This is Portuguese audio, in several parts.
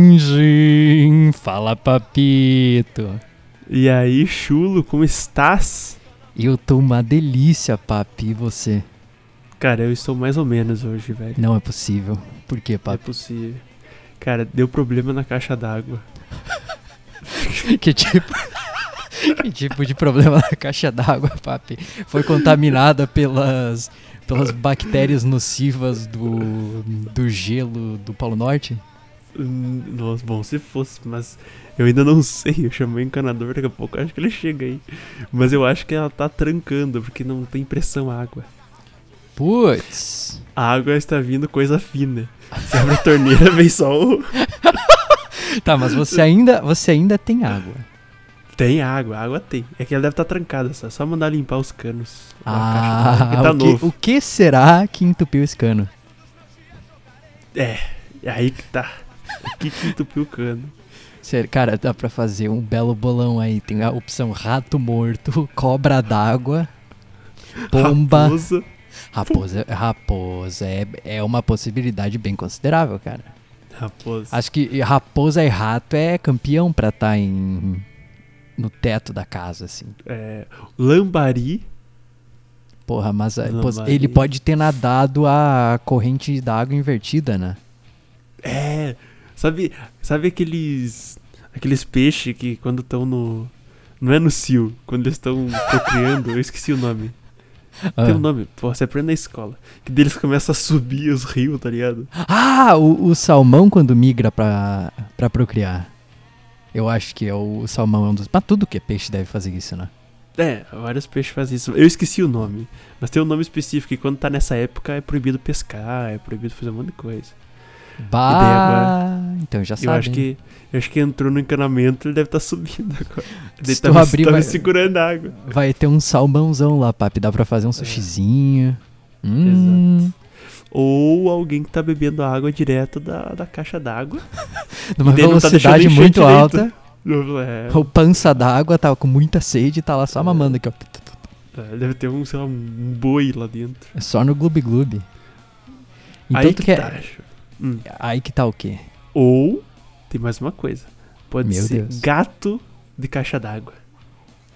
Seguidinho, fala papito. E aí, chulo, como estás? Eu tô uma delícia, papi, e você? Cara, eu estou mais ou menos hoje, velho. Não é possível. Por que, É papi? possível. Cara, deu problema na caixa d'água. que tipo... que tipo de problema na caixa d'água, papi? Foi contaminada pelas... Pelas bactérias nocivas do, do gelo do Polo Norte? Hum, Nossa, bom, se fosse, mas eu ainda não sei. Eu chamei o encanador, daqui a pouco acho que ele chega aí. Mas eu acho que ela tá trancando, porque não tem pressão água. Putz. A água está vindo coisa fina. Se abre a torneira, vem só o. Tá, mas você ainda, você ainda tem água. Tem água, água tem. É que ela deve estar trancada, só. Só mandar limpar os canos. Caixa Ah, que tá o, que, novo. o que será que entupiu esse cano? É, é aí que tá. O que que entupiu o cano? Sério, cara, dá pra fazer um belo bolão aí. Tem a opção rato morto, cobra d'água, pomba. Raposa. Raposa, raposa é, é uma possibilidade bem considerável, cara. Raposa. Acho que raposa e rato é campeão pra estar em no teto da casa, assim. É, lambari. Porra, mas pô, vai. ele pode ter nadado a corrente da água invertida, né? É. Sabe, sabe aqueles. Aqueles peixes que quando estão no. Não é no cio, quando eles estão procriando, eu esqueci o nome. Tem um nome, pô, você aprende na escola. Que deles começam a subir os rios, tá ligado? Ah, o, o salmão quando migra pra, pra procriar. Eu acho que é o salmão é um dos. Mas tudo que é peixe deve fazer isso, né? É, vários peixes fazem isso. Eu esqueci o nome. Mas tem um nome específico e quando tá nessa época é proibido pescar, é proibido fazer um monte de coisa. Bah, então já sabe. eu acho que. Eu acho que entrou no encanamento ele deve estar subindo agora. Ele Se tá, tu me- abrir, tá me vai- segurando a água. Vai ter um salmãozão lá, papi. Dá pra fazer um sushizinho. Hum, Ou alguém que tá bebendo a água direto da, da caixa d'água. numa tá velocidade encher muito alta. É, O pança d'água tava com muita sede e tá lá só mamando aqui, ó. é, deve ter um, sei lá, um boi lá dentro. É só no Gloob Gloob. Então Aí tu que quer. tá. Hum. Aí que tá o quê? Ou, tem mais uma coisa. Pode Meu ser Deus. gato de caixa d'água.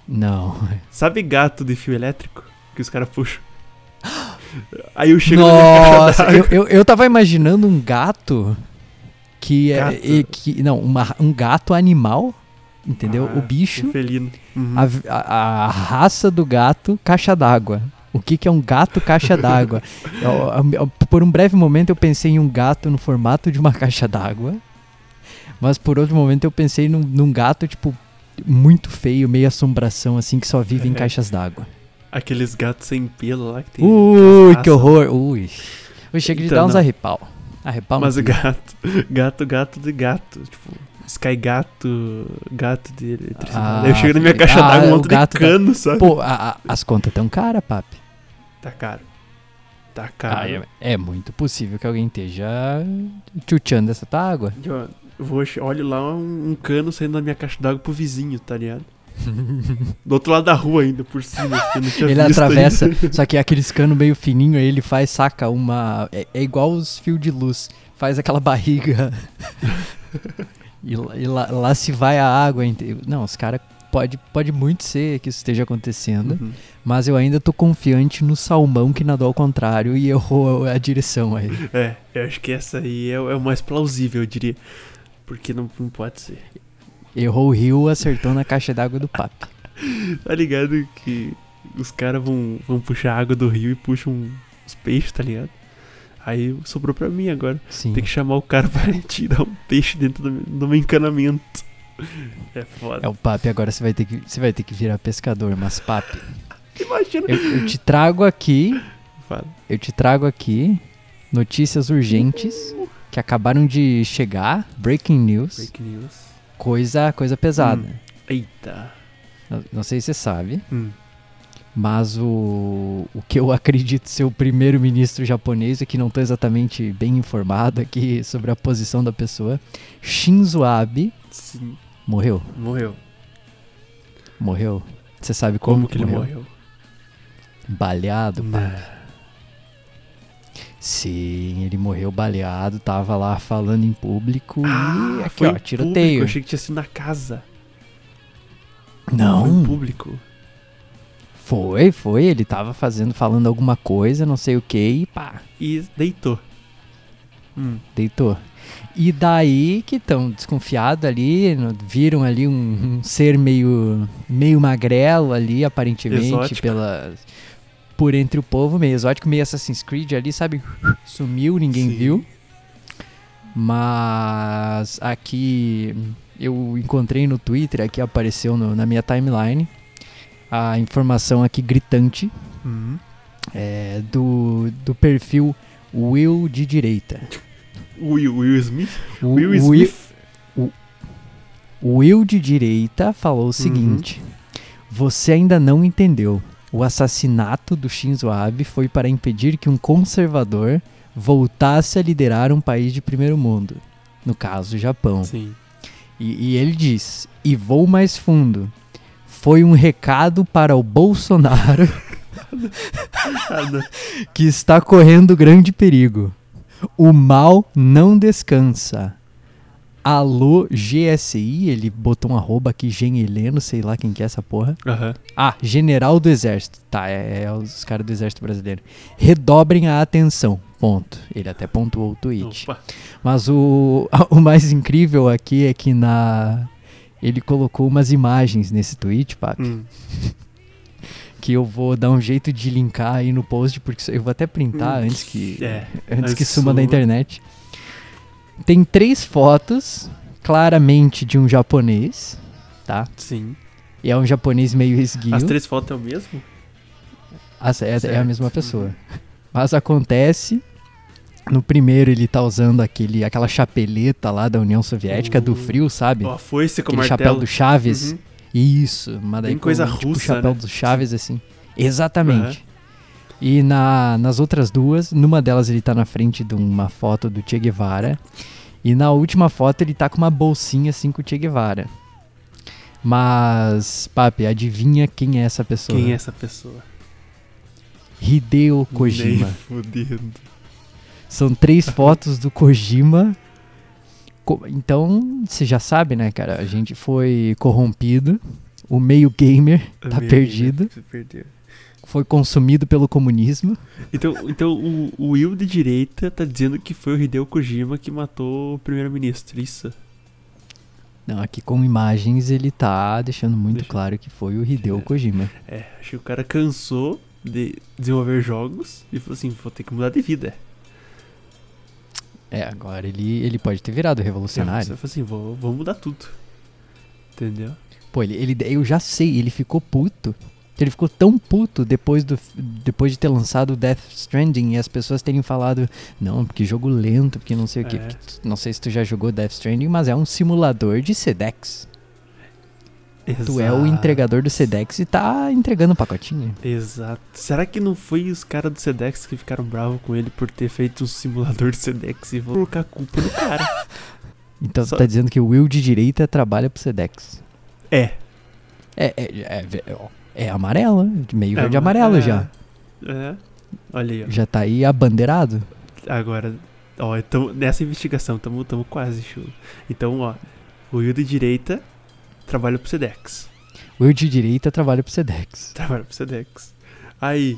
Não. Sabe gato de fio elétrico? Que os caras puxam. Aí eu chego Nossa, eu, eu, eu tava imaginando um gato que é. Gato. e que, não, uma- um gato animal, entendeu? Ah, o bicho, Um felino. Uhum. a, a- a raça do gato, caixa d'água. O que, que é um gato caixa d'água? Por um breve momento eu pensei em um gato no formato de uma caixa d'água. Mas por outro momento eu pensei num, num gato, tipo, muito feio, meio assombração, assim, que só vive em É. caixas d'água. Aqueles gatos sem pelo lá que tem. Ui, que horror. Ui. Ui, chega de Então, dar uns não. arrepal. Arrepal Mas gato, gato, gato de gato. Tipo, Sky gato, gato de eletricidade. Ah, eu chego na minha caixa ah, d'água, um monte de cano, sabe? Pô, a- a- as contas tão caras, papi. Tá caro. Tá caro. Ah, é, é muito possível que alguém esteja chuteando essa água. Eu eu vou, olho lá um, um cano saindo da minha caixa d'água pro vizinho, tá ligado? Do outro lado da rua ainda, por cima. assim, eu não tinha Ele atravessa, ainda. só que aqueles cano meio fininho, aí ele faz, saca, uma. É, é igual os fios de luz. Faz aquela barriga. e lá, e lá- lá se vai a água. Não, os caras. Pode, pode muito ser que isso esteja acontecendo. Uhum. Mas eu ainda tô confiante no salmão que nadou ao contrário e errou a direção aí. É, eu acho que essa aí é, o- é o mais plausível, eu diria. Porque não, não pode ser. Errou o rio, acertou na caixa d'água do papi. Tá ligado que os caras vão, vão puxar água do rio e puxam os peixes, tá ligado? Aí sobrou pra mim agora. Sim. Tem que chamar o cara pra tirar um peixe dentro do, meu- do meu encanamento. É foda. É o papi, agora você vai ter que, você vai ter que virar pescador, mas papi. Imagina. Eu, eu te trago aqui, Fala. eu te trago aqui notícias urgentes que acabaram de chegar, breaking news, Fake news. Coisa, coisa pesada. Hum. Eita. Não, não sei se você sabe, Hum. mas o, o que eu acredito ser o primeiro-ministro japonês, é que não tô exatamente bem informado aqui sobre a posição da pessoa, Shinzo Abe, Sim. morreu, Morreu. morreu. Você sabe como, Como que ele morreu? Baleado, pá. Sim, ele morreu baleado, tava lá falando em público e aqui, foi ó, tiroteio. público, Eu achei que tinha sido na casa. Foi em Não, público. foi, foi, ele tava fazendo, falando alguma coisa, não sei o que, e pá, E deitou. Hum. deitou. E daí que estão desconfiados ali, viram ali um, um ser meio, meio magrelo ali, aparentemente, Exótico. pela, por entre o povo, meio exótico, meio Assassin's Creed ali, sabe? Sumiu, ninguém Sim. viu. Mas aqui eu encontrei no Twitter, aqui apareceu no- na minha timeline, a informação aqui gritante Hum. é, do, do perfil Will de direita. Will, Will Smith? O Will Will, Smith? o Will de direita falou o seguinte: Você ainda não entendeu. O assassinato do Shinzo Abe foi para impedir que um conservador voltasse a liderar um país de primeiro mundo, no caso, o Japão. Sim. E, e ele diz: E vou mais fundo. Foi um recado para o Bolsonaro que está correndo grande perigo. O mal não descansa. Alô GSI, ele botou um arroba aqui, Gen Heleno, sei lá quem que é essa porra. Aham. Ah, General do Exército. Tá, é, é os caras do Exército Brasileiro. Redobrem a atenção. Ponto. Ele até pontuou o tweet. Opa. Mas o, o mais incrível aqui é que na. Ele colocou umas imagens nesse tweet, papi, Hum. que eu vou dar um jeito de linkar aí no post, porque eu vou até printar Hum, antes que. é, antes antes que suma da internet. Tem três claramente de um japonês, tá? Sim. E é um japonês meio esguio. As três fotos é o mesmo? Ah, é, é a mesma pessoa. Mas acontece. No primeiro ele tá usando aquele, aquela chapeleta lá da União Soviética, do Uh. frio, sabe? Ó, foi esse com aquele martelo. chapéu do Chaves. Uhum. Isso, mas daí Bem coisa com, tipo, russa, o chapéu né? do Chaves, assim. Exatamente. E na, nas outras duas, numa delas ele tá na frente de uma foto do Che Guevara. E na última foto ele tá com uma bolsinha assim com o Che Guevara. Mas, papi, adivinha quem é essa pessoa? Quem é essa pessoa? Hideo Kojima. Nem fudendo. São três fotos do Kojima. Então, você já sabe, né, cara? A gente foi corrompido. O meio gamer tá Meio, perdido. Se perdeu. Foi consumido pelo comunismo. Então, então o, o Will de direita tá dizendo que foi o Hideo Kojima que matou o primeiro-ministro, isso? Não, aqui com imagens ele tá deixando muito Deixa- claro que foi o Hideo É. Kojima. É, acho que o cara cansou de desenvolver jogos e falou assim, vou ter que mudar de vida. É, agora ele, ele pode ter virado revolucionário. falou assim, vou, vou mudar tudo. Entendeu? Pô, ele, ele, eu já sei, ele ficou puto. Ele ficou tão puto depois, do, depois de ter lançado o Death Stranding e as pessoas terem falado, não, porque jogo lento, porque não sei o que. É. Não sei se tu já jogou Death Stranding, mas é um simulador de Sedex. Tu é o Exato. entregador do Sedex e tá entregando um pacotinho. Exato. Será que não foi os caras do Sedex que ficaram bravos com ele por ter feito um simulador de Sedex e vou colocar a culpa no cara? Então Só- tu tá dizendo que o Will de direita trabalha pro Sedex. é. É, é, é, ve- ó, é amarela, meio É, verde mas- amarelo é. já. É. Olha aí, ó. Já tá aí abandeirado. Agora, ó, então, nessa investigação, tamo, tamo quase, chulo. Então, ó, o Will de direita trabalha pro Sedex. O Will de direita trabalha pro Sedex. Trabalha pro Sedex. Aí,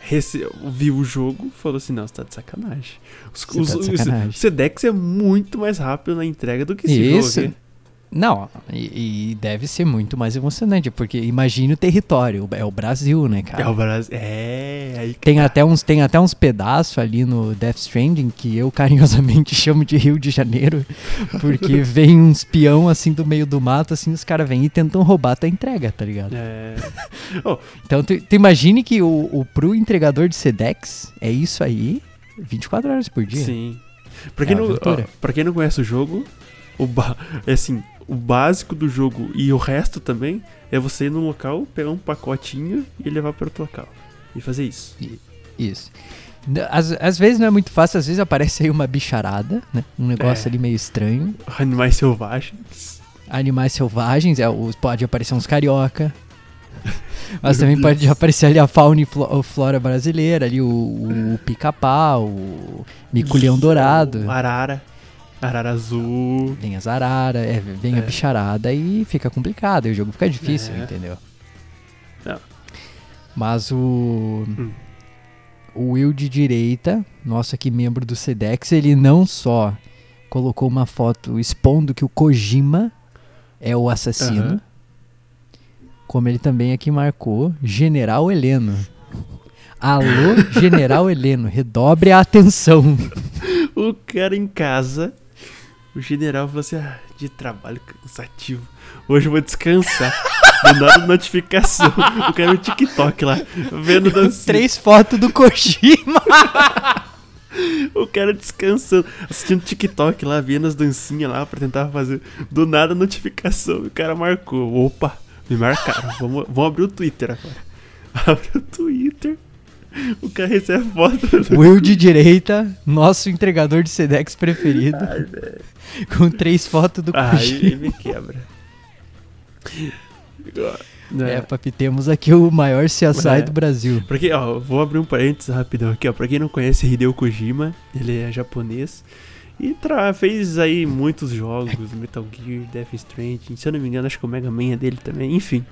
rece... viu o jogo, falou assim, não, você tá de sacanagem. Os, Você os- tá de os- sacanagem. o Sedex é muito mais rápido na entrega do que esse Isso. jogo aqui. Não, e, e deve ser muito mais emocionante, porque imagine o território, é o Brasil, né, cara? É o Brasil. É, aí Tem tá. até uns, tem até uns pedaços ali no Death Stranding que eu carinhosamente chamo de Rio de Janeiro, porque vem uns peão assim do meio do mato, assim, os caras vêm e tentam roubar a tua entrega, tá ligado? É. Então tu, tu imagine que o, o pro entregador de Sedex é isso aí, 24 horas por dia. Sim. Pra quem, É não, ó, pra quem não conhece o jogo, o ba... é assim, o básico do jogo e o resto também é você ir no local, pegar um pacotinho e levar para outro local. E fazer isso. Isso. Às, às vezes não é muito fácil, às vezes aparece aí uma bicharada, né? Um negócio É. ali meio estranho. Animais selvagens. Animais selvagens, é, os- pode aparecer uns carioca. Mas também Deus. pode aparecer ali a fauna e flo- flora brasileira, ali o, o pica-pau, o mico-leão dourado, O Arara. Arara azul. vem as araras, é, vem a É. bicharada e fica complicado, e o jogo fica difícil, É. entendeu? Não. Mas o... Hum. O Will de direita, nosso aqui membro do Sedex, ele não só colocou uma foto expondo que o Kojima é o assassino, Aham. como ele também aqui marcou General Heleno. Alô, General Heleno, redobre a atenção. O cara em casa, o general falou assim: ah, de trabalho cansativo. Hoje eu vou descansar. Do nada notificação. O cara no TikTok lá, vendo dancinha. Três fotos do Kojima. O cara descansando, assistindo TikTok lá, vendo as dancinhas lá pra tentar fazer. Do nada notificação. O cara marcou. Opa, me marcaram. Vamos, vamos abrir o Twitter agora. Abre o Twitter. O cara recebe foto. Will de direita, nosso entregador de Sedex preferido, Ai, com três fotos do Aí Kojima. me quebra. É, papi, temos aqui o maior CSI É. do Brasil. Pra quem, ó, vou abrir um parênteses rapidão aqui, ó. Pra quem não conhece Hideo Kojima, ele é japonês. E tra fez aí muitos jogos, Metal Gear, Death Stranding, se eu não me engano, acho que o Mega Man é dele também. Enfim,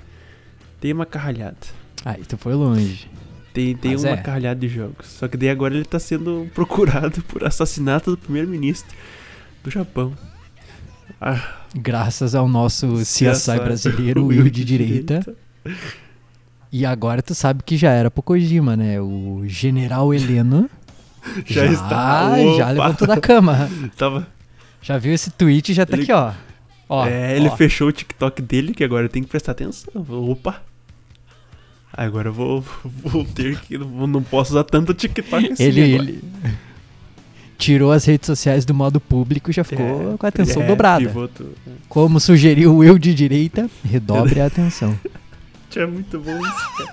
tem uma carralhada. Aí tu foi longe. Tem, tem Mas uma é. carralhada de jogos. Só que daí agora ele tá sendo procurado por assassinato do primeiro-ministro do Japão. Ah, Graças ao nosso CSI CSI brasileiro, o Will de direita. E agora tu sabe que já era pro Kojima, né? O General Heleno Já está. já levantou da cama. Tava, Já viu esse tweet e já tá Ele- aqui, ó. ó é, ele ó. fechou o TikTok dele, que agora tem que prestar atenção. Opa! Agora eu vou, vou ter que. Não, posso usar tanto TikTok assim. Ele, agora. ele tirou as redes sociais do modo público e já ficou É, com a atenção é, dobrada. pivoto. Como sugeriu o Will de direita, redobre a atenção. É muito bom isso.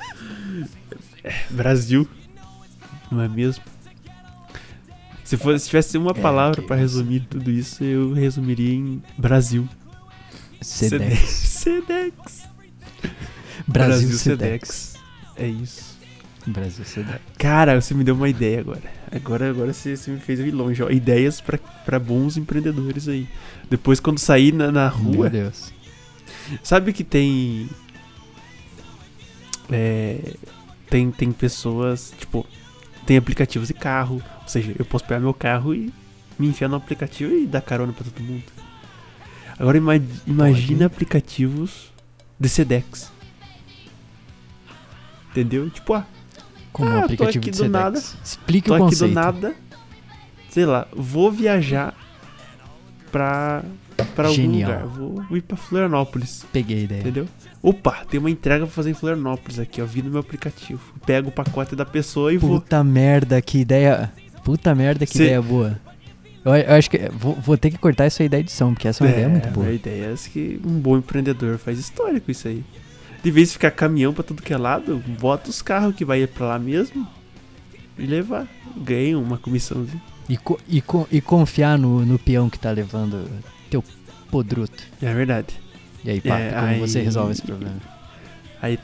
É, Brasil. Não é mesmo? Se, fosse, se tivesse uma É, palavra isso. resumir tudo isso, eu resumiria em Brasil. Sedex. Sedex. Brasil Sedex. É isso. Brasil Sedex. Cara, você me deu uma ideia agora. Agora, agora você, você me fez ir longe. Ó. Ideias pra, pra bons empreendedores aí. Depois, quando sair na, na rua, Meu Deus. sabe que tem. É, tem, tem pessoas, tipo, tem aplicativos de carro. Ou seja, eu posso pegar meu carro e me enfiar no aplicativo e dar carona pra todo mundo. Agora ima- imagina aplicativos de Sedex. Entendeu? Tipo, ah, Como Ah, o tô aplicativo aqui de do Sedex. nada. Explique tô o aqui conceito. do nada. Sei lá, vou viajar pra, pra algum lugar. Vou, vou ir pra Florianópolis. Peguei a ideia. Entendeu? Opa, tem uma entrega pra fazer em Florianópolis aqui, ó. Vi no meu aplicativo. Pego o pacote da pessoa e vou. Puta merda, que ideia. Puta merda, que Cê- ideia boa. Eu, eu acho que. Vou, vou ter que cortar isso aí da edição, porque essa é uma ideia muito boa. A ideia é que um bom empreendedor faz história com isso aí. De vez de ficar caminhão pra tudo que é lado, bota os carros que vai pra lá mesmo e levar. Ganha uma comissãozinha. E, co- e, co- e confiar no, no peão que tá levando teu podruto. É verdade. E aí, Pato, É, como aí- você resolve esse problema? Aí.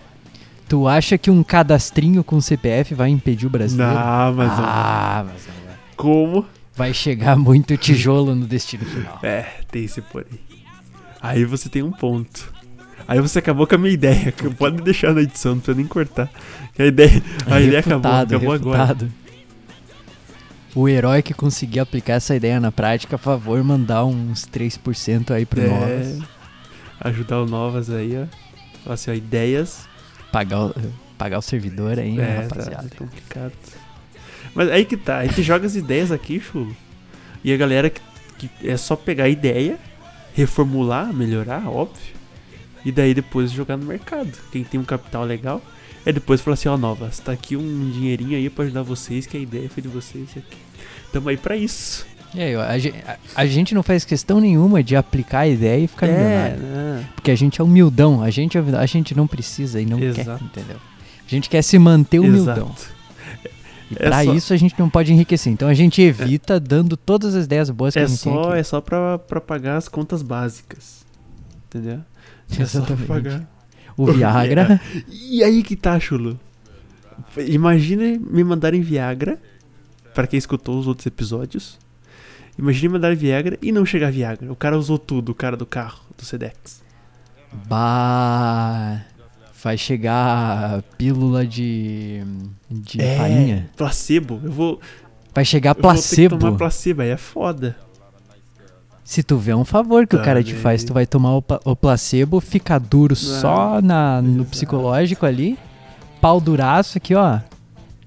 Tu acha que um cadastrinho com CPF vai impedir o brasileiro? Não, mas não. ah, mas não vai. como? vai chegar muito tijolo no destino final. É, tem esse porém. Aí você tem um ponto. Aí você acabou com a minha ideia, que pode deixar na edição, não precisa nem cortar. A ideia, a ideia acabou, Refutado, acabou agora. refutado. O herói que conseguir aplicar essa ideia na prática, a favor, mandar uns 3% aí pro É, Novas. ajudar o Novas aí, ó. Assim, ó, ideias. Pagar o, pagar o servidor aí, né, é, rapaziada? tá complicado. Mas aí que tá, a gente joga as ideias aqui, chulo. E a galera que, que é só pegar a ideia, reformular, melhorar, óbvio. E daí depois jogar no mercado. Quem tem um capital legal, é depois falar assim, ó, Novas, tá aqui um dinheirinho aí pra ajudar vocês, que a ideia foi de vocês aqui. Tamo aí pra isso. E aí, ó, a, gen- a- a gente não faz questão nenhuma de aplicar a ideia e ficar é, milionário. né? Porque a gente é humildão, a gente, é a gente não precisa e não Exato. quer, entendeu? A gente quer se manter humildão. Exato. E É pra só- isso a gente não pode enriquecer. Então a gente evita dando todas as ideias boas que a É gente tem só, aqui. é só pra, pra pagar as contas básicas. Entendeu? É Exatamente. o Viagra. E aí que tá, chulo. Imagine me mandarem Viagra, para quem escutou os outros episódios. Imagine mandar Viagra e não chegar Viagra. O cara usou tudo, o cara do carro, do Sedex. Bah. Vai chegar pílula de. de É, farinha. Placebo. Eu vou. Vai chegar eu vou ter que placebo. tomar placebo, aí é foda. Se tu vê é um favor que o cara te faz, tu vai tomar o, o placebo, fica duro só na, no exato. psicológico ali, pau duraço aqui, ó.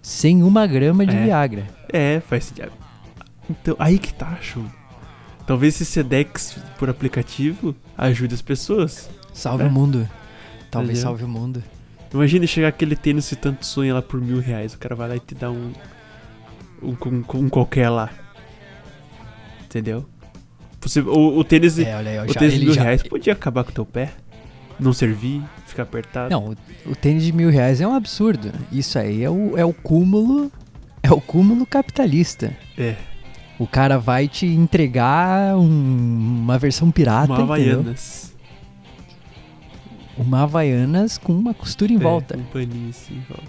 Sem uma grama de É. Viagra. É, faz sentido. Então, aí que tá, chulo. Talvez esse Sedex por aplicativo ajude as pessoas. Salve É. o mundo. Talvez Entendeu? salve o mundo. Imagina chegar aquele tênis que tanto sonha lá por mil reais. O cara vai lá e te dá um. Um, um, um qualquer lá. Entendeu? Você, o, o tênis, É, aí, o já, tênis de mil já- reais podia acabar com o teu pé. Não servir, ficar apertado. Não, o, o tênis de mil reais é um absurdo. Isso aí é o, é o cúmulo. É o cúmulo capitalista. É, O cara vai te entregar um- uma versão pirata, uma entendeu? Havaianas. Uma Havaianas com uma costura em É, volta. Um paninho assim em volta.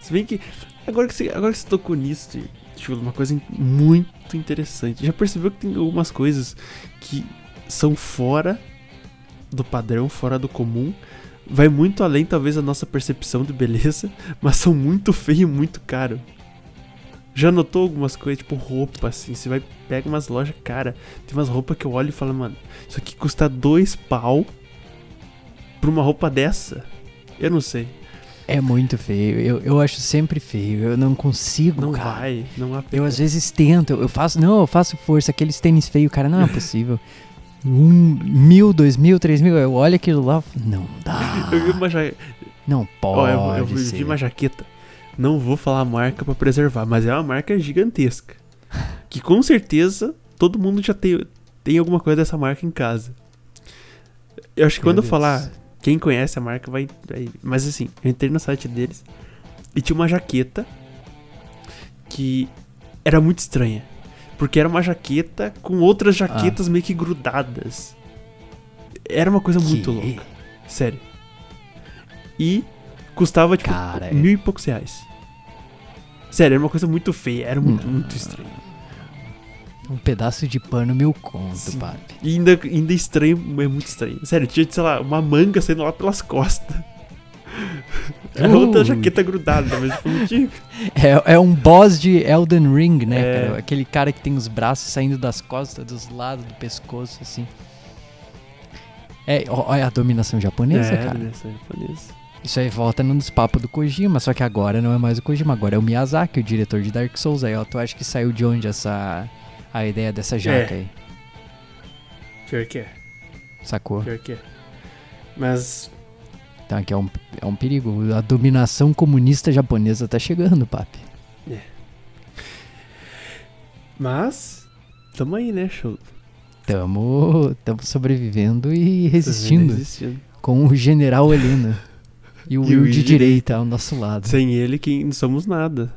Se bem que. Agora que você, agora que você tocou nisso, Chulo, uma coisa muito interessante. Já percebeu que tem algumas coisas que são fora do padrão, fora do comum. Vai muito além, talvez, da nossa percepção de beleza, mas são muito feio e muito caro. Já notou algumas coisas, tipo roupa, assim? Você vai, pega umas lojas, cara. Tem umas roupas que eu olho e falo, mano, isso aqui custa dois pau pra uma roupa dessa. Eu não sei. É muito feio. Eu, eu acho sempre feio. Eu não consigo, Não cara. vai, não há Eu às vezes tento, eu faço, não, eu faço força, aqueles tênis feios, cara, não é possível. Um mil, dois mil, três mil, eu olho aquilo lá, eu falo, não dá. Eu vi uma, ja... Não Ó, eu, pode eu vi uma jaqueta. Não vou falar a marca pra preservar, mas é uma marca gigantesca. Que com certeza todo mundo já tem, tem alguma coisa dessa marca em casa. Eu acho que Meu quando eu Deus. falar, quem conhece a marca vai, vai. Mas assim, eu entrei no site deles e tinha uma jaqueta que era muito estranha. Porque era uma jaqueta com outras jaquetas meio que grudadas. Era uma coisa muito Que? louca. Sério. E custava, tipo, Cara, é- mil e poucos reais. Sério, era uma coisa muito feia. Era muito, Hum. muito estranho. Um pedaço de pano mil conto, Sim. papi. E ainda, ainda estranho, é muito estranho. Sério, tinha, sei lá, uma manga saindo lá pelas costas. Outra Uh. jaqueta grudada, mas tipo, não tinha. É, é um boss de Elden Ring, né, É. cara? Aquele cara que tem os braços saindo das costas, dos lados do pescoço, assim. É, olha a dominação japonesa, é, cara. nessa japonesa. Isso aí volta nos papos do Kojima, só que agora não é mais o Kojima, agora é o Miyazaki, o diretor de Dark Souls. Aí, ó, tu acha que saiu de onde essa a ideia dessa jaca É. aí? Pior que é, Sacou? pior que é. Mas, Então aqui é um, é um perigo. A dominação comunista japonesa tá chegando, papi. mas, tamo aí, né, show? Tamo, tamo sobrevivendo e resistindo Resistindo. com o general Helena. E o Will de direita ao nosso lado. Sem ele, que não somos nada.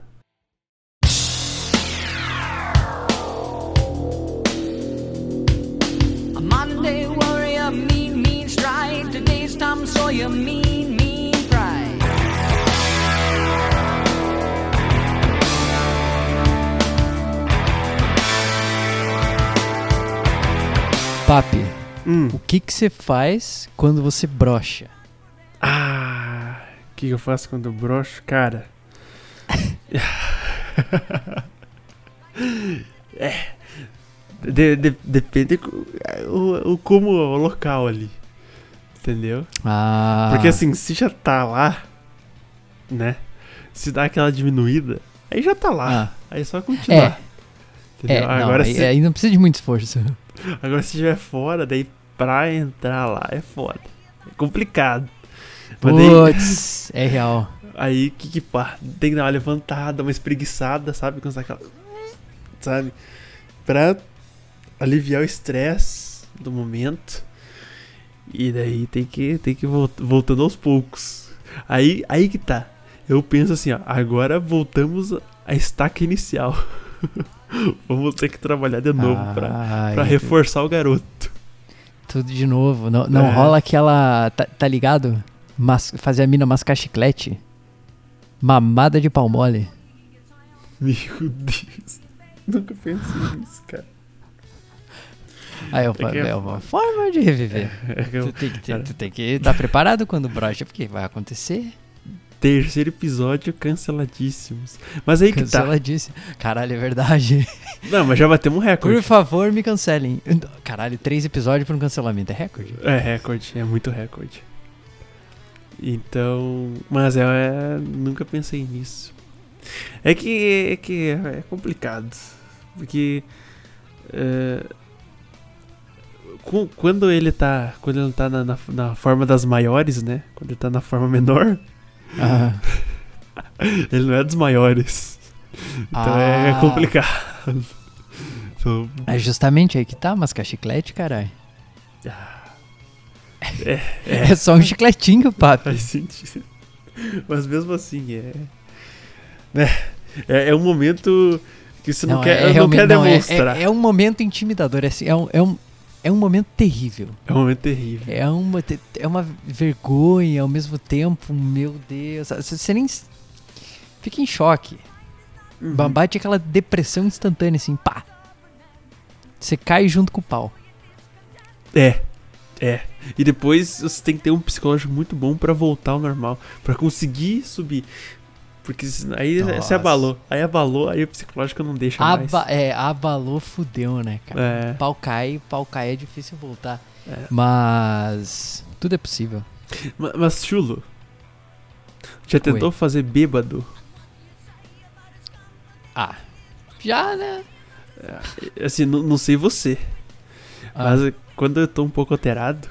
Papi, Hum. o que que você faz quando você brocha? Ah, o que eu faço quando eu broxo? Cara. é. De- de- depende o, o como o local ali. Entendeu? Ah, Porque assim, se já tá lá, né? Se dá aquela diminuída, aí já tá lá. Ah, Aí é só continuar. é, Entendeu? não, agora, aí, se, aí não precisa de muito esforço. Agora se estiver fora, daí pra entrar lá é foda. É complicado. Putz, é real. Aí, que que pá, tem que dar uma levantada, uma espreguiçada, sabe? Quando aquela... Sabe? Pra aliviar o estresse do momento. E daí tem que, tem que vol- voltando aos poucos. Aí, aí que tá. Eu penso assim, ó, agora voltamos à estaca inicial. Vamos ter que trabalhar de novo pra, Ai, pra reforçar o garoto. Tudo de novo. Não, não É. rola aquela. Tá, tá ligado? Mas, fazer a mina mascar chiclete. Mamada de pau mole. Meu Deus. Nunca pensei nisso, cara. Aí eu É falei, é é uma forma de reviver. É eu- Tu tem que ter- tu tem que estar preparado quando brocha, porque vai acontecer. Terceiro episódio canceladíssimos. Mas aí que tá. Canceladíssimo. Caralho, é verdade. Não, mas já batemos um Por recorde. favor, me cancelem. Caralho, três episódios pra um cancelamento. É recorde? É recorde, é muito recorde. Então. Mas é, é- nunca pensei nisso. É que é, que é complicado. Porque. é, quando ele tá. Quando ele tá na, na, na forma das maiores, né? Quando ele tá na forma menor, Ah, ele não é dos maiores. Então é Ah. complicado. Então, é justamente aí que tá, mascar chiclete, caralho. é, É só um chicletinho, papo. Faz sentido. Mas mesmo assim, é. né, É, é um momento que você não, quer, não quer não, é- demonstrar. É, é um momento intimidador. É, assim, é, um, é, um, é um momento terrível. É um momento terrível. É uma, é uma vergonha ao mesmo tempo. Meu Deus. Você nem. Fica em choque. Uhum. Bate aquela depressão instantânea, assim, pá. Você cai junto com o pau. É. É. E depois você tem que ter um psicológico muito bom pra voltar ao normal. Pra conseguir subir. Porque aí Nossa. você abalou. Aí abalou, aí o psicológico não deixa mais. Aba, é, abalou, fudeu, né, cara? É. Pau cai, pau cai, é difícil voltar. É. Mas. Tudo é possível. Ma- Mas, Chulo, já tentou fazer bêbado? Ah. Já, né? Assim, não, não sei você. Ah. Mas quando eu tô um pouco alterado,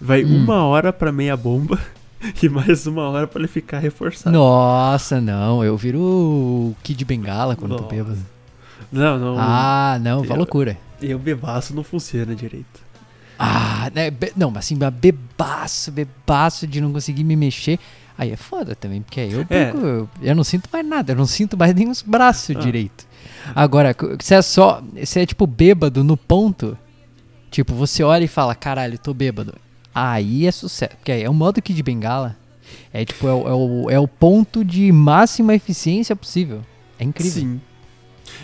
vai Hum. uma hora pra meia bomba e mais uma hora pra ele ficar reforçado. Nossa, não. Eu viro o Kid Bengala quando eu tô Nossa. bêbado. Não, não. Ah, não, Eu- loucura. Eu bebaço não funciona direito. Ah, né? be- não, mas assim, bebaço, bebaço de não conseguir me mexer. Aí é foda também, porque aí eu É. eu, eu não sinto mais nada, eu não sinto mais nem os braços Ah. direito. Agora, você é só, você é tipo bêbado no ponto, tipo, você olha e fala, caralho, tô bêbado. Aí é sucesso, porque é o modo Kid Bengala. É tipo, é, o- é o, é o ponto de máxima eficiência possível. É incrível. Sim.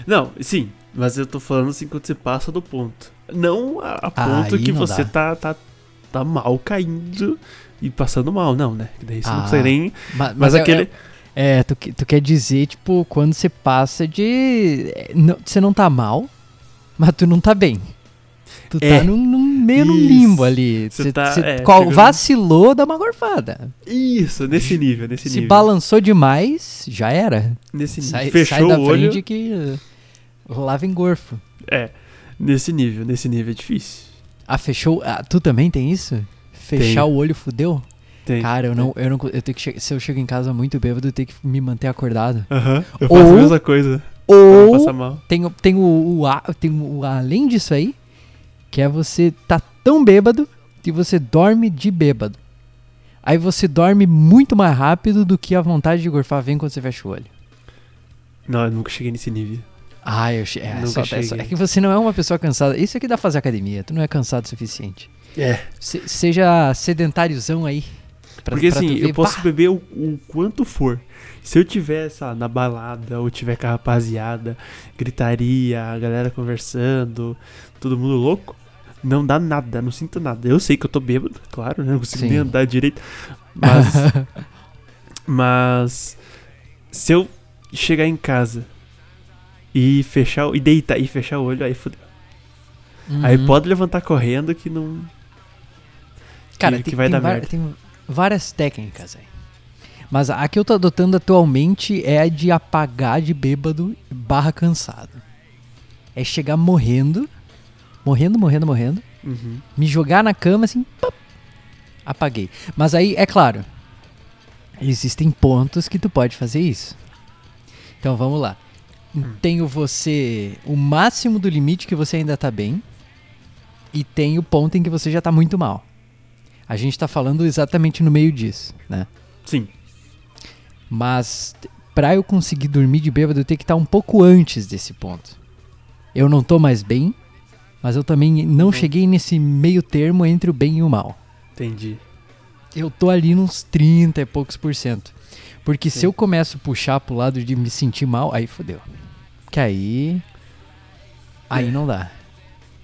Não, sim. Mas eu tô falando assim quando você passa do ponto. Não a, a ponto que você dá. tá, tá, tá mal caindo e passando mal, não, né? Que daí você não Ah, consegue nem. Ma- Mas, Mas, é- aquele. É, tu, que- tu quer dizer, tipo, quando você passa de. é, não- Você não tá mal, mas tu não tá bem. Tu É. tá num, num- meio no limbo ali. Você tá, é, qual- chegando- vacilou, dá uma gorfada. Isso, nesse nível, nesse Se nível. balançou demais, já era. Nesse nível. Sai, Fechou sai da o olho. frente que uh, lá vem gorfo. É. Nesse nível, nesse nível é difícil. Ah, fechou. Ah, tu também tem isso? Fechar Tenho. o olho fudeu? Tem. Cara, eu não, eu não. Eu tenho que che- se eu chego em casa muito bêbado, eu tenho que me manter acordado. Aham. Eu Ou- faço a mesma coisa. Ou tem, tem o, o, a- tem o além disso aí, que é você tá tão bêbado que você dorme de bêbado. Aí você dorme muito mais rápido do que a vontade de gorfar vem quando você fecha o olho. Não, eu nunca cheguei nesse nível. Ah, eu che- é, Nunca só- é, só- é que você não é uma pessoa cansada. Isso aqui dá pra fazer academia, tu não é cansado o suficiente. É. Se- seja sedentáriozão aí. pra- Porque pra assim, eu posso pá, beber o, o quanto for. Se eu tiver, lá, na balada, ou tiver com a rapaziada, gritaria, a galera conversando, todo mundo louco, não dá nada, não sinto nada. Eu sei que eu tô bêbado, claro, né? Não consigo Sim. nem andar direito. Mas. mas. Se eu chegar em casa e fechar e deitar e fechar o olho, aí fudeu. Aí Uhum. pode levantar correndo que não. Cara, que tem, vai tem dar var- merda. tem várias técnicas aí. Mas a que eu tô adotando atualmente é a de apagar de bêbado barra cansado. É chegar morrendo, morrendo, morrendo, morrendo, Uhum. me jogar na cama assim, pap, apaguei. Mas aí, é claro, existem pontos que tu pode fazer isso. Então vamos lá. Tenho você o máximo do limite que você ainda tá bem e tem o ponto em que você já tá muito mal. A gente tá falando exatamente no meio disso, né? Sim. Mas pra eu conseguir dormir de bêbado, eu tenho que estar um pouco antes desse ponto. Eu não tô mais bem, mas eu também não Uhum. cheguei nesse meio termo entre o bem e o mal. Entendi. eu tô ali nos 30 e poucos por cento. Porque se Sim. eu começo a puxar pro lado de me sentir mal, aí fodeu. Que aí. Aí É. não dá.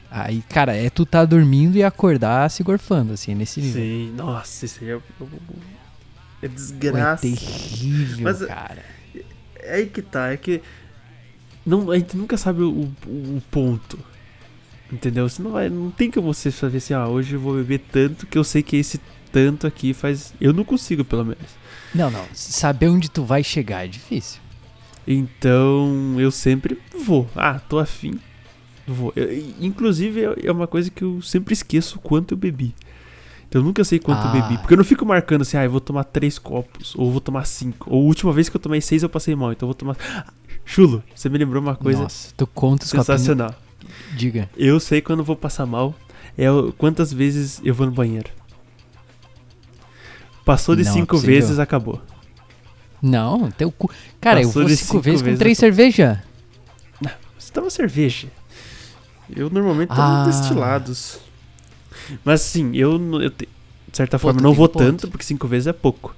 Aí, cara, é tu tá dormindo e acordar se gorfando, assim, nesse nível. Sim, nossa, isso aí é. É Pô, É desgraça. terrível, Mas, cara. É aí que tá, é que. Não, a gente nunca sabe o, o- o ponto. Entendeu? Você não vai. Não tem como você saber assim, ah, hoje eu vou beber tanto que eu sei que esse tanto aqui faz. Eu não consigo, pelo menos. Não, não. Saber onde tu vai chegar é difícil. Então eu sempre vou. Ah, tô afim. Vou. Eu- inclusive é- é uma coisa que eu sempre esqueço quanto eu bebi. Então eu nunca sei quanto eu Ah. bebi. Porque eu não fico marcando assim, ah, eu vou tomar três copos. Ou vou tomar cinco. Ou a última vez que eu tomei seis eu passei mal. Então eu vou tomar. Ah, Chulo, você me lembrou uma coisa Nossa, tu conta os copinhos. Diga. Eu sei quando vou passar mal. É quantas vezes eu vou no banheiro. Passou de Não é cinco possível. vezes, acabou. Não, teu cu. Cara, Passou eu vou cinco, cinco vezes com vezes, três eu tô- cervejas. Você toma cerveja. Eu normalmente tomo Ah. destilados. Mas assim, eu, eu te- de certa Pô, forma não vou ponto. tanto, porque cinco vezes é pouco.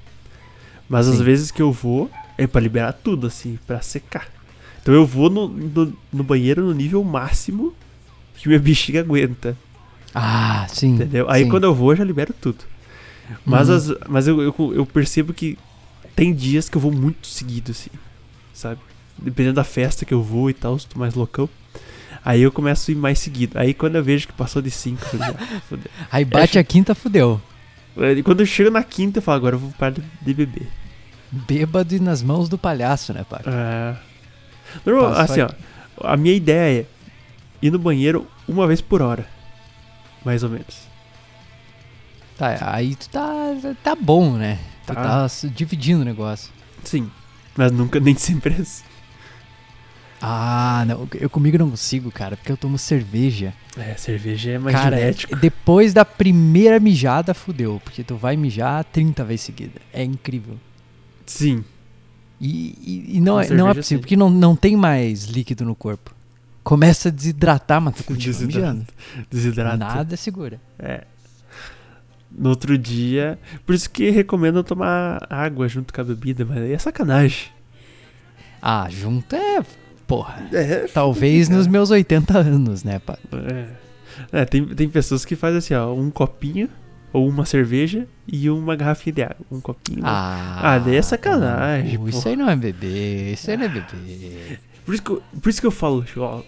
Mas Sim. vezes que eu vou, é pra liberar tudo, assim, pra secar. Então eu vou no, no, no banheiro no nível máximo que minha bexiga aguenta, Ah, sim. entendeu? Aí sim. quando eu vou, eu já libero tudo. Mas, Uhum. as- mas eu, eu, eu percebo que tem dias que eu vou muito seguido, assim, sabe? Dependendo da festa que eu vou e tal, se tô mais loucão. Aí eu começo a ir mais seguido. Aí quando eu vejo que passou de 5, eu falei, ah, fodeu. Aí bate a quinta, fudeu. Aí quando eu chego na quinta, eu falo, agora eu vou parar de- de beber. Bêbado e nas mãos do palhaço, né, pai? É. Normal, assim, ó, a minha ideia é ir no banheiro uma vez por hora. Mais ou menos. Tá, aí tu tá, tá bom, né? Tu Tá. tá dividindo o negócio. Sim. Mas nunca, nem sempre é assim. Ah, não. Eu comigo não consigo, cara, porque eu tomo cerveja. É, cerveja é mais cara, genético. depois da primeira mijada, fudeu. Porque tu vai mijar 30 vezes seguida. É incrível. Sim. E, e- não, é, não é possível, sim. porque não, não tem mais líquido no corpo. Começa a desidratar, mas tu continua Desidrata. mijando. Desidrata. Nada segura. É. No outro dia. Por isso que recomendo tomar água junto com a bebida, mas é sacanagem. Ah, junto é. Porra. É, Talvez nos meus 80 anos, né, pai? É, É, tem, tem pessoas que fazem assim, ó, um copinho, ou uma cerveja e uma garrafinha de água. Um copinho. Ah, Ah, daí é sacanagem, pô. Isso aí não é bebê, isso aí não é bebê. Por, isso que eu, por isso que eu falo, ó,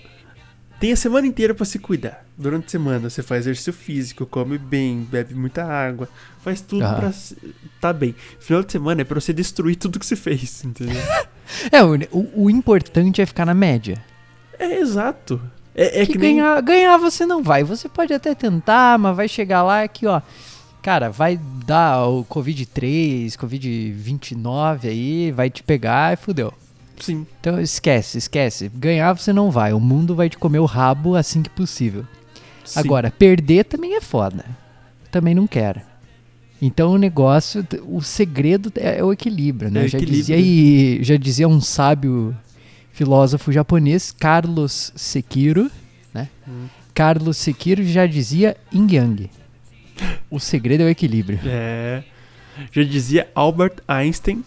tem a semana inteira pra se cuidar. Durante a semana você faz exercício físico, come bem, bebe muita água, faz tudo Aham. pra tá bem. Final de semana é pra você destruir tudo que você fez, entendeu? É, o, o- importante é ficar na média. é exato. É, é que que, nem ganhar, ganhar você não vai. Você pode até tentar, mas vai chegar lá aqui, ó. Cara, vai dar o Covid-3, Covid-29 aí, vai te pegar e fudeu. sim. Então esquece, esquece. Ganhar você não vai. O mundo vai te comer o rabo assim que possível. sim. Agora, perder também é foda. Também não quero. Então o negócio, o segredo é o equilíbrio, né? É já equilíbrio. dizia aí, já dizia um sábio filósofo japonês, Carlos Sekiro, né? Hum. Carlos Sekiro já dizia yin yang. O segredo é o equilíbrio. É. Já dizia Albert Einstein,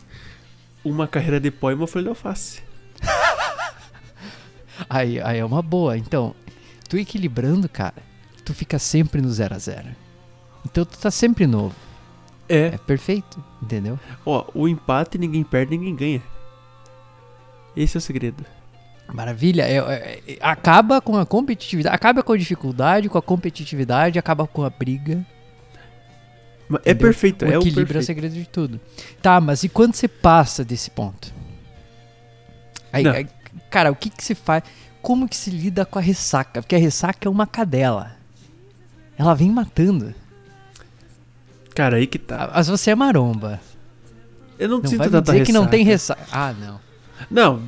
uma carreira de pó e uma folha de alface. Aí, aí é uma boa. Então, tu equilibrando, cara, tu fica sempre no zero a zero. Então tu tá sempre novo. É É. perfeito, entendeu? Ó, o empate ninguém perde, ninguém ganha. Esse é o segredo. Maravilha. É, é, é, acaba com a competitividade, acaba com a dificuldade, com a competitividade, acaba com a briga. É Entendeu? perfeito, o é o equilíbrio é o segredo de tudo. Tá, mas e quando você passa desse ponto? Aí, aí, cara, o que que se faz? Como que se lida com a ressaca? Porque a ressaca é uma cadela. Ela vem matando. Cara, aí que tá. Mas você é maromba. Eu não, Não sinto tanta dizer que não tem ressaca. ressaca. Ah, não. Não,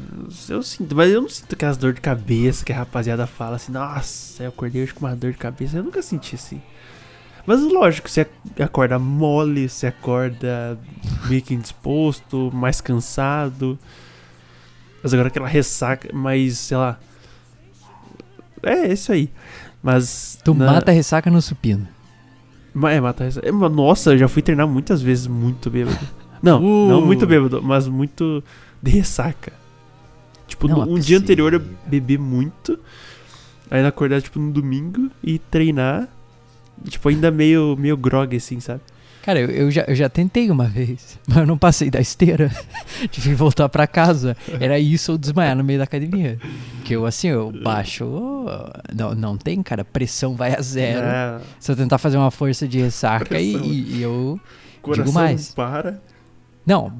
eu sinto, mas eu não sinto aquelas dor de cabeça que a rapaziada fala assim, nossa, eu acordei hoje com uma dor de cabeça. Eu nunca senti assim. Mas lógico, você ac- acorda mole, você acorda meio que indisposto, mais cansado. Mas agora aquela ressaca, mais, sei lá. É, isso aí. Mas. Tu na- mata a ressaca no supino. É, matar ressaca. É, mas Nossa, eu já fui treinar muitas vezes muito bêbado. Não, Uh. não muito bêbado, mas muito de ressaca. Tipo, Não, no- é um dia anterior eu bebi muito. Aí acordar, tipo, no domingo e treinar. Tipo, ainda meio, meio grog, assim, sabe? Cara, eu, eu já, eu já tentei uma vez, mas eu não passei da esteira. Tive que voltar pra casa. Era isso ou desmaiar no meio da academia. Que eu, assim, eu baixo. Não, não tem, cara. Pressão vai a zero. É, Se eu tentar fazer uma força de ressaca e, e- e eu. coração mais. não para. Não,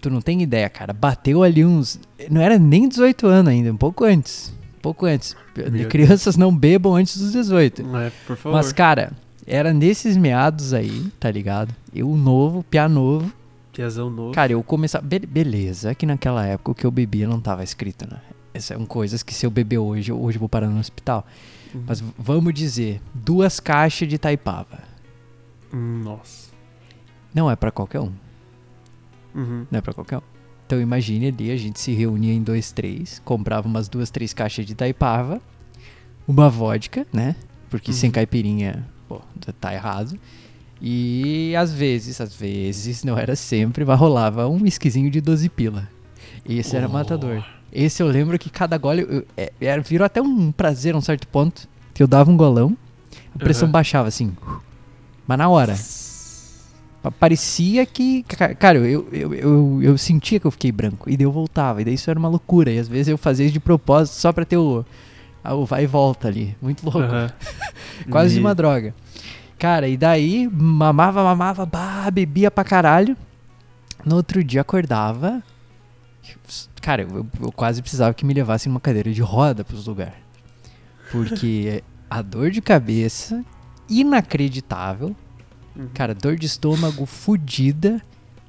tu não tem ideia, cara. Bateu ali uns. Não era nem 18 anos ainda, um pouco antes. Pouco antes. Meu Crianças não bebam antes dos 18. É, por favor. Mas, cara, era nesses meados aí, tá ligado? Eu novo, piá novo. Piazão novo. Cara, eu começava. Be- beleza, que naquela época o que eu bebia não tava escrito, né? Essas são coisas que se eu beber hoje, hoje eu vou parar no hospital. Uhum. Mas vamos dizer, duas caixas de taipava. Hum, Nossa. Não é pra qualquer um. Uhum. Não é pra qualquer um. Então imagine ali, a gente se reunia em dois, três, comprava umas duas, três caixas de taipava, uma vodka, né? Porque Uhum. sem caipirinha, pô, tá errado. E às vezes, às vezes, não era sempre, mas rolava um esquisinho de 12 pila. Esse era Oh. matador. Esse eu lembro que cada gole eu- é- era, virou até um prazer a um certo ponto. Que eu dava um golão, a pressão Aham. baixava assim. Mas na hora. Pa- Parecia que. ca- Cara, eu, eu, eu, eu sentia que eu fiquei branco. E daí eu voltava. E daí isso era uma loucura. E às vezes eu fazia isso de propósito só pra ter o. o vai e volta ali. Muito louco. Aham. Quase Me- uma droga. Cara, e daí mamava, mamava, bah, bebia pra caralho. No outro dia acordava. Cara, eu, eu quase precisava que me levassem numa cadeira de roda pros lugares. Porque a dor de cabeça, inacreditável. Uhum. Cara, dor de estômago fudida.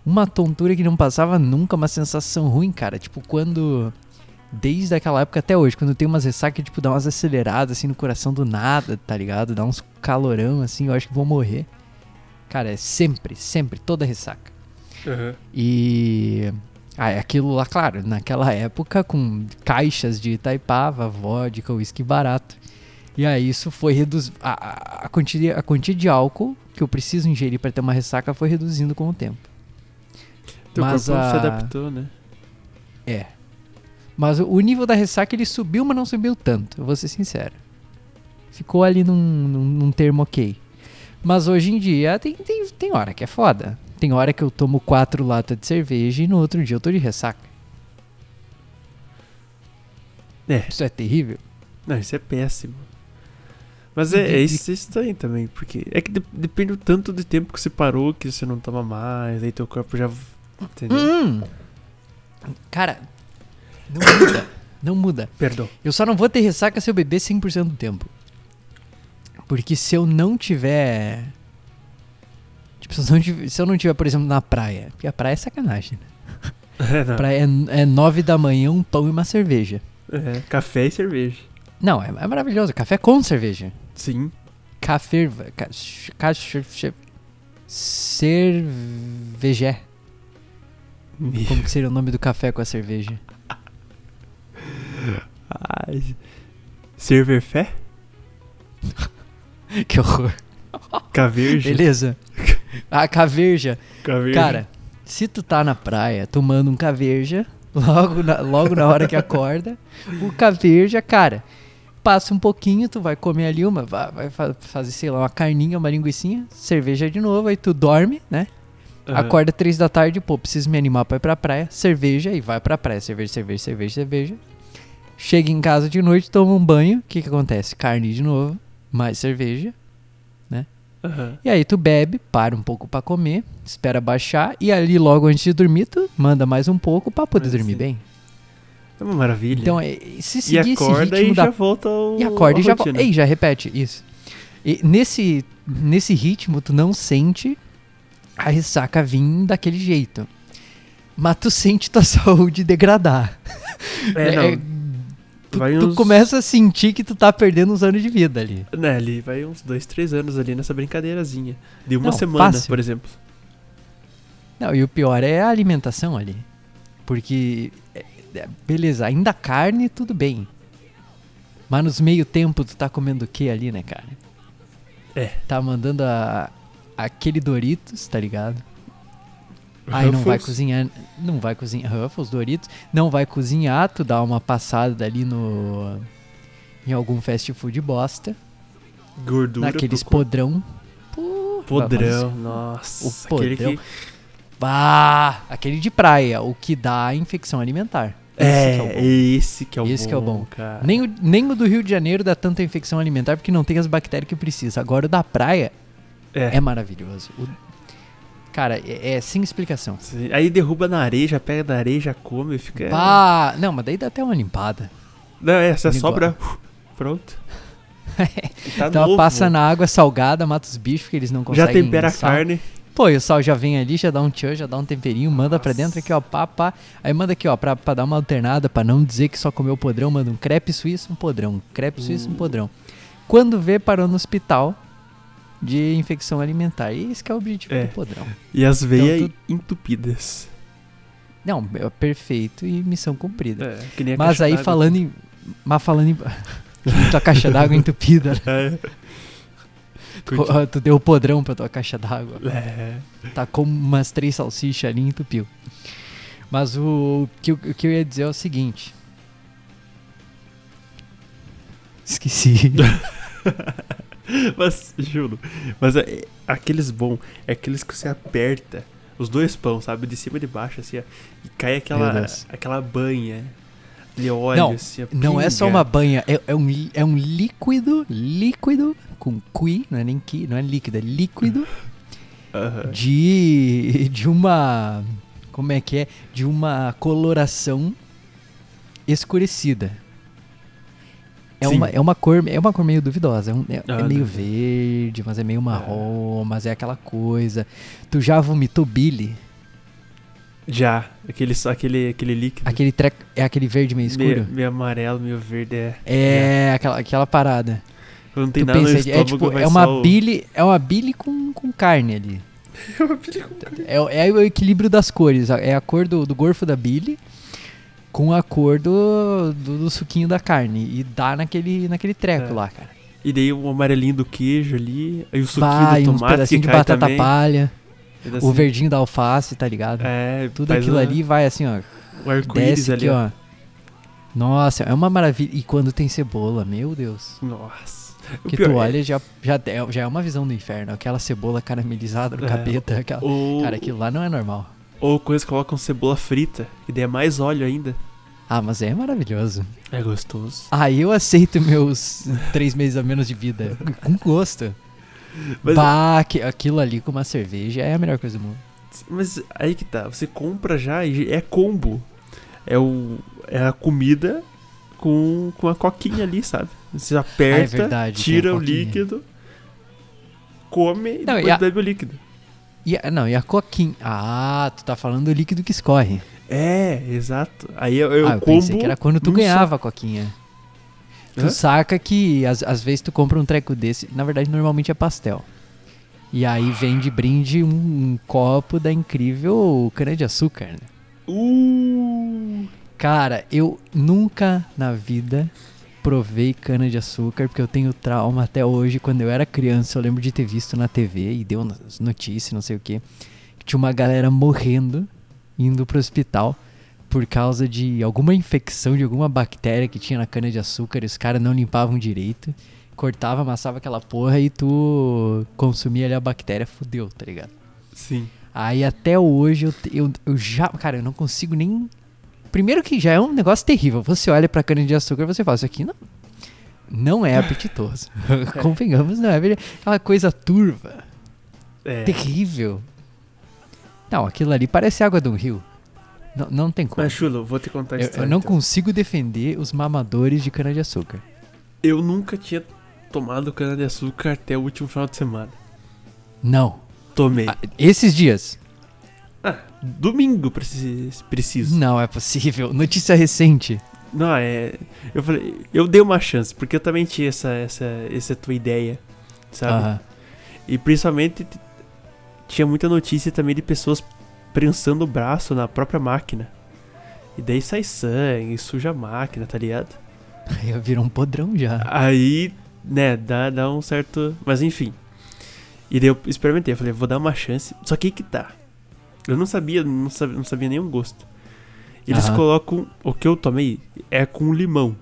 Uma tontura que não passava nunca, uma sensação ruim, cara. Tipo, quando. Desde aquela época até hoje, quando tem umas ressacas, tipo, dá umas aceleradas assim no coração do nada, tá ligado? Dá uns calorão assim, eu acho que vou morrer. Cara, é sempre, sempre, toda ressaca. Aham. E. Ah, é aquilo lá, claro, naquela época com caixas de Itaipava, vodka, uísque barato. E aí isso foi reduzindo. A, a, a quantia, a quantia de álcool que eu preciso ingerir para ter uma ressaca foi reduzindo com o tempo. Teu Mas corpo se a- adaptou, né? É. Mas o- o nível da ressaca ele subiu, mas não subiu tanto, eu vou ser sincero. Ficou ali num, num, num termo ok. Mas hoje em dia tem, tem, tem hora que é foda. Tem hora que eu tomo quatro latas de cerveja e no outro dia eu tô de ressaca. É. Isso é terrível. Não, isso é péssimo. Mas é, é isso é estranho também, porque é que de- depende do tanto de tempo que você parou, que você não toma mais, aí teu corpo já. Entendeu? Hum. Cara, não muda. não muda. Perdão. Eu só não vou ter ressaca se eu beber 100% do tempo. Porque se eu não tiver. Tipo, se eu não tiver, se eu não tiver, por exemplo, na praia. Porque a praia é sacanagem. Né? É, não. Praia é, é 9 da manhã, um pão e uma cerveja. É, café e cerveja. Não, é, é maravilhoso. Café com cerveja. Sim. Café. Ca, ca, ca, cervejé. Como que seria o nome do café com a cerveja? Ai. Server fé? Que horror. Caverja? Beleza. A caverja. Caverja. Cara, se tu tá na praia tomando um caverja, logo na, logo na hora que acorda, o caverja, cara, passa um pouquinho, tu vai comer ali uma, vai, vai fa- fazer, sei lá, uma carninha, uma linguiçinha, cerveja de novo, aí tu dorme, né? Aham. Acorda três da tarde, pô, preciso me animar pra ir pra praia, cerveja, e vai pra praia, cerveja, cerveja, cerveja, cerveja. Chega em casa de noite, toma um banho, o que que acontece? Carne de novo, mais cerveja. Aham. E aí tu bebe, para um pouco pra comer, espera baixar e ali logo antes de dormir tu manda mais um pouco pra poder Mas dormir sim. bem. É uma maravilha. Então, se e seguir esse acorda ritmo e da já volta ao. e acorda e já volta. Ei, já repete isso. E nesse nesse ritmo tu não sente a ressaca vir daquele jeito. Mas tu sente tua saúde degradar. É, não. É, tu, uns- começa a sentir que tu tá perdendo uns anos de vida ali. Né, ali vai uns dois, três anos ali nessa brincadeirazinha. De uma Não, semana, fácil. por exemplo. Não, e o pior é a alimentação ali. Porque, beleza, ainda carne, tudo bem. Mas nos meio tempo tu tá comendo o que ali, né, cara? É. Tá mandando a, aquele Doritos, tá ligado? Aí não vai Ruffles. cozinhar, não vai cozinhar Ruffles, Doritos, não vai cozinhar, tu dá uma passada ali no em algum fast food bosta, Gordura. naqueles podrão. Pô, Podrão, nossa. O aquele podrão. que- Ah, aquele de praia, o que dá infecção alimentar. Esse É, que é o bom. esse que é o Esse bom. que é o bom. cara. Nem o, nem o do Rio de Janeiro dá tanta infecção alimentar porque não tem as bactérias que precisa. Agora o da praia É. é maravilhoso. O- cara, é, é sem explicação. Aí derruba na areia, já pega da areia, já come, fica. Pá, não, mas daí dá até uma limpada. Não, é, você sobra. Pronto. E tá então novo. passa na água salgada, mata os bichos que eles não Já conseguem. tempera a carne. Pô, e o sal já vem ali, já dá um tchan, já dá um temperinho, manda pra Nossa. dentro aqui, ó, pá, pá. Aí manda aqui, ó, pra, pra dar uma alternada, pra não dizer que só comeu podrão, manda um crepe suíço, um podrão. Um crepe suíço, um Uh. podrão. Quando vê, parou no hospital de infecção alimentar. E esse que é o objetivo É. do podrão. E as veias Então, entupidas. Não, é perfeito e missão cumprida. É, que nem a Mas aí falando em. Mas falando em. tua caixa d'água entupida. né? É. Tu, Curti- tu deu podrão pra tua caixa d'água. É. Tá com umas três salsichas ali e entupiu. Mas o, que, eu- o que eu ia dizer é o seguinte. Esqueci. Mas, juro. Mas é- aqueles bons, é aqueles que você aperta os dois pão, sabe? De cima e de baixo, assim, ó. E cai aquela, aquela banha de óleo, Não, assim, Não é só uma banha, é, é um, é um líquido, líquido, com qui, não é nem qui, não é líquido, é líquido Aham. de, de uma. Como é que é? De uma coloração escurecida. É Sim. uma, é, uma cor, é uma cor meio duvidosa. É, um- é- Ah, é meio verde, mas é meio marrom, mas é aquela coisa. Tu já vomitou Billy? Já, aquele, aquele, aquele líquido. Aquele treco, é aquele verde meio meio, escuro? meio amarelo, meio verde, é. É, aquela, aquela parada. Não tem tu nada no pensa, estômago, é tipo, é uma só Billy, é uma Billy com, com carne ali. É uma pilha com- É, é o equilíbrio das cores. É a cor do, do gorfo da Billy com a cor do, do, do suquinho da carne. E dá naquele, naquele treco É. lá, cara. E daí o amarelinho do queijo ali, aí o suquinho Vai, do tomate que de cai batata também. palha, pedacinho- o verdinho da alface, tá ligado? É, Tudo aquilo uma- ali vai assim, ó. O arco-íris Desce ali, aqui, ó. ó. Nossa, é uma maravilha. E quando tem cebola, meu Deus. Nossa. Que tu é- olha, já, já, é, já é uma visão do inferno. Aquela cebola caramelizada no É, capeta. Aquela... Ou, Cara, aquilo lá não é normal. ou quando colocam cebola frita, que daí é mais óleo ainda. Ah, mas é maravilhoso. É gostoso. Ah, eu aceito meus três meses a menos de vida. Com gosto. Mas, Bah, aqui- aquilo ali com uma cerveja é a melhor coisa do mundo. mas aí que tá, você compra já e é combo. É, o, é a comida com, com a coquinha ali, sabe? Você aperta, Ah, é verdade, tira a o líquido, come e Não, depois e a- bebe o líquido. E, a- não, e a coquinha? Ah, tu tá falando do líquido que escorre. É, exato. Aí eu, eu ah, eu pensei que era quando tu ganhava a coquinha. Tu Hã? saca que às, às vezes tu compra um treco desse, na verdade normalmente é pastel. E aí vem de brinde um, um copo da incrível cana-de-açúcar. né? só. Uh, Cara, eu nunca na vida provei cana-de-açúcar, porque eu tenho trauma até hoje. Quando eu era criança, eu lembro de ter visto na TV e deu notícias, não sei o que. Tinha uma galera morrendo, indo pro hospital por causa de alguma infecção de alguma bactéria que tinha na cana-de-açúcar e os caras não limpavam direito. Cortava, amassava aquela porra e tu consumia ali a bactéria, fudeu, tá ligado? sim. Aí até hoje eu, eu, eu já. Cara, eu não consigo nem. Primeiro que já é um negócio terrível. Você olha pra cana de açúcar e você fala, isso aqui não. Não é apetitoso. Convenhamos, não é? Aquela coisa turva, É. terrível. Não, aquilo ali parece água de um rio. Não, não tem como. Mas, Chulo, vou te contar a Eu, história. eu não então. consigo defender os mamadores de cana-de-açúcar. Eu nunca tinha tomado cana-de-açúcar até o último final de semana. Não. Tomei. Ah, esses dias. Domingo, preciso. Não é possível. Notícia recente. Não, é. Eu falei, eu dei uma chance, porque eu também tinha essa, essa, essa tua ideia, sabe? E principalmente tinha muita notícia também de pessoas prensando o braço na própria máquina. E daí sai sangue, suja a máquina, tá ligado? Aí virou um podrão já. Aí, né, dá, dá um certo. Mas enfim, E daí eu experimentei, eu falei, vou dar uma chance. Só que aí que tá. Eu não sabia, não sabia, não sabia nenhum gosto. Eles Aham. colocam. O que eu tomei é com limão.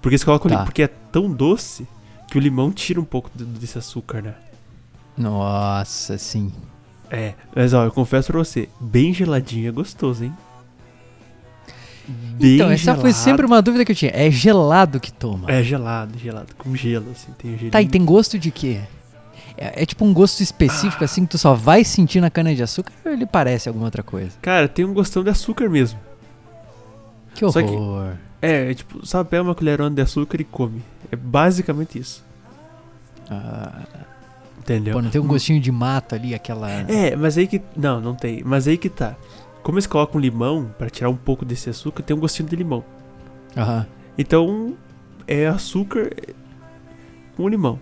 Porque eles colocam Tá. limão. Porque é tão doce que o limão tira um pouco do- desse açúcar, né? Nossa, sim. É. Mas ó, eu confesso pra você, bem geladinho é gostoso, hein? Bem então, essa foi gelado. sempre uma dúvida que eu tinha. É gelado que toma. É gelado, gelado. Com gelo, assim. Tem o gelinho. Tá, e tem gosto de quê? É, é tipo um gosto específico, assim, que tu só vai sentir na cana-de-açúcar ou ele parece alguma outra coisa? Cara, tem um gostão de açúcar mesmo. Que Só que- horror. É, é tipo, só pega uma colherona de açúcar e come. É basicamente isso. Ah, Entendeu? pô, não tem um gostinho de mato ali, aquela... É, mas aí que. Não, não tem. Mas aí que tá. Como eles colocam limão pra tirar um pouco desse açúcar, tem um gostinho de limão. Aham. Então, é açúcar com limão.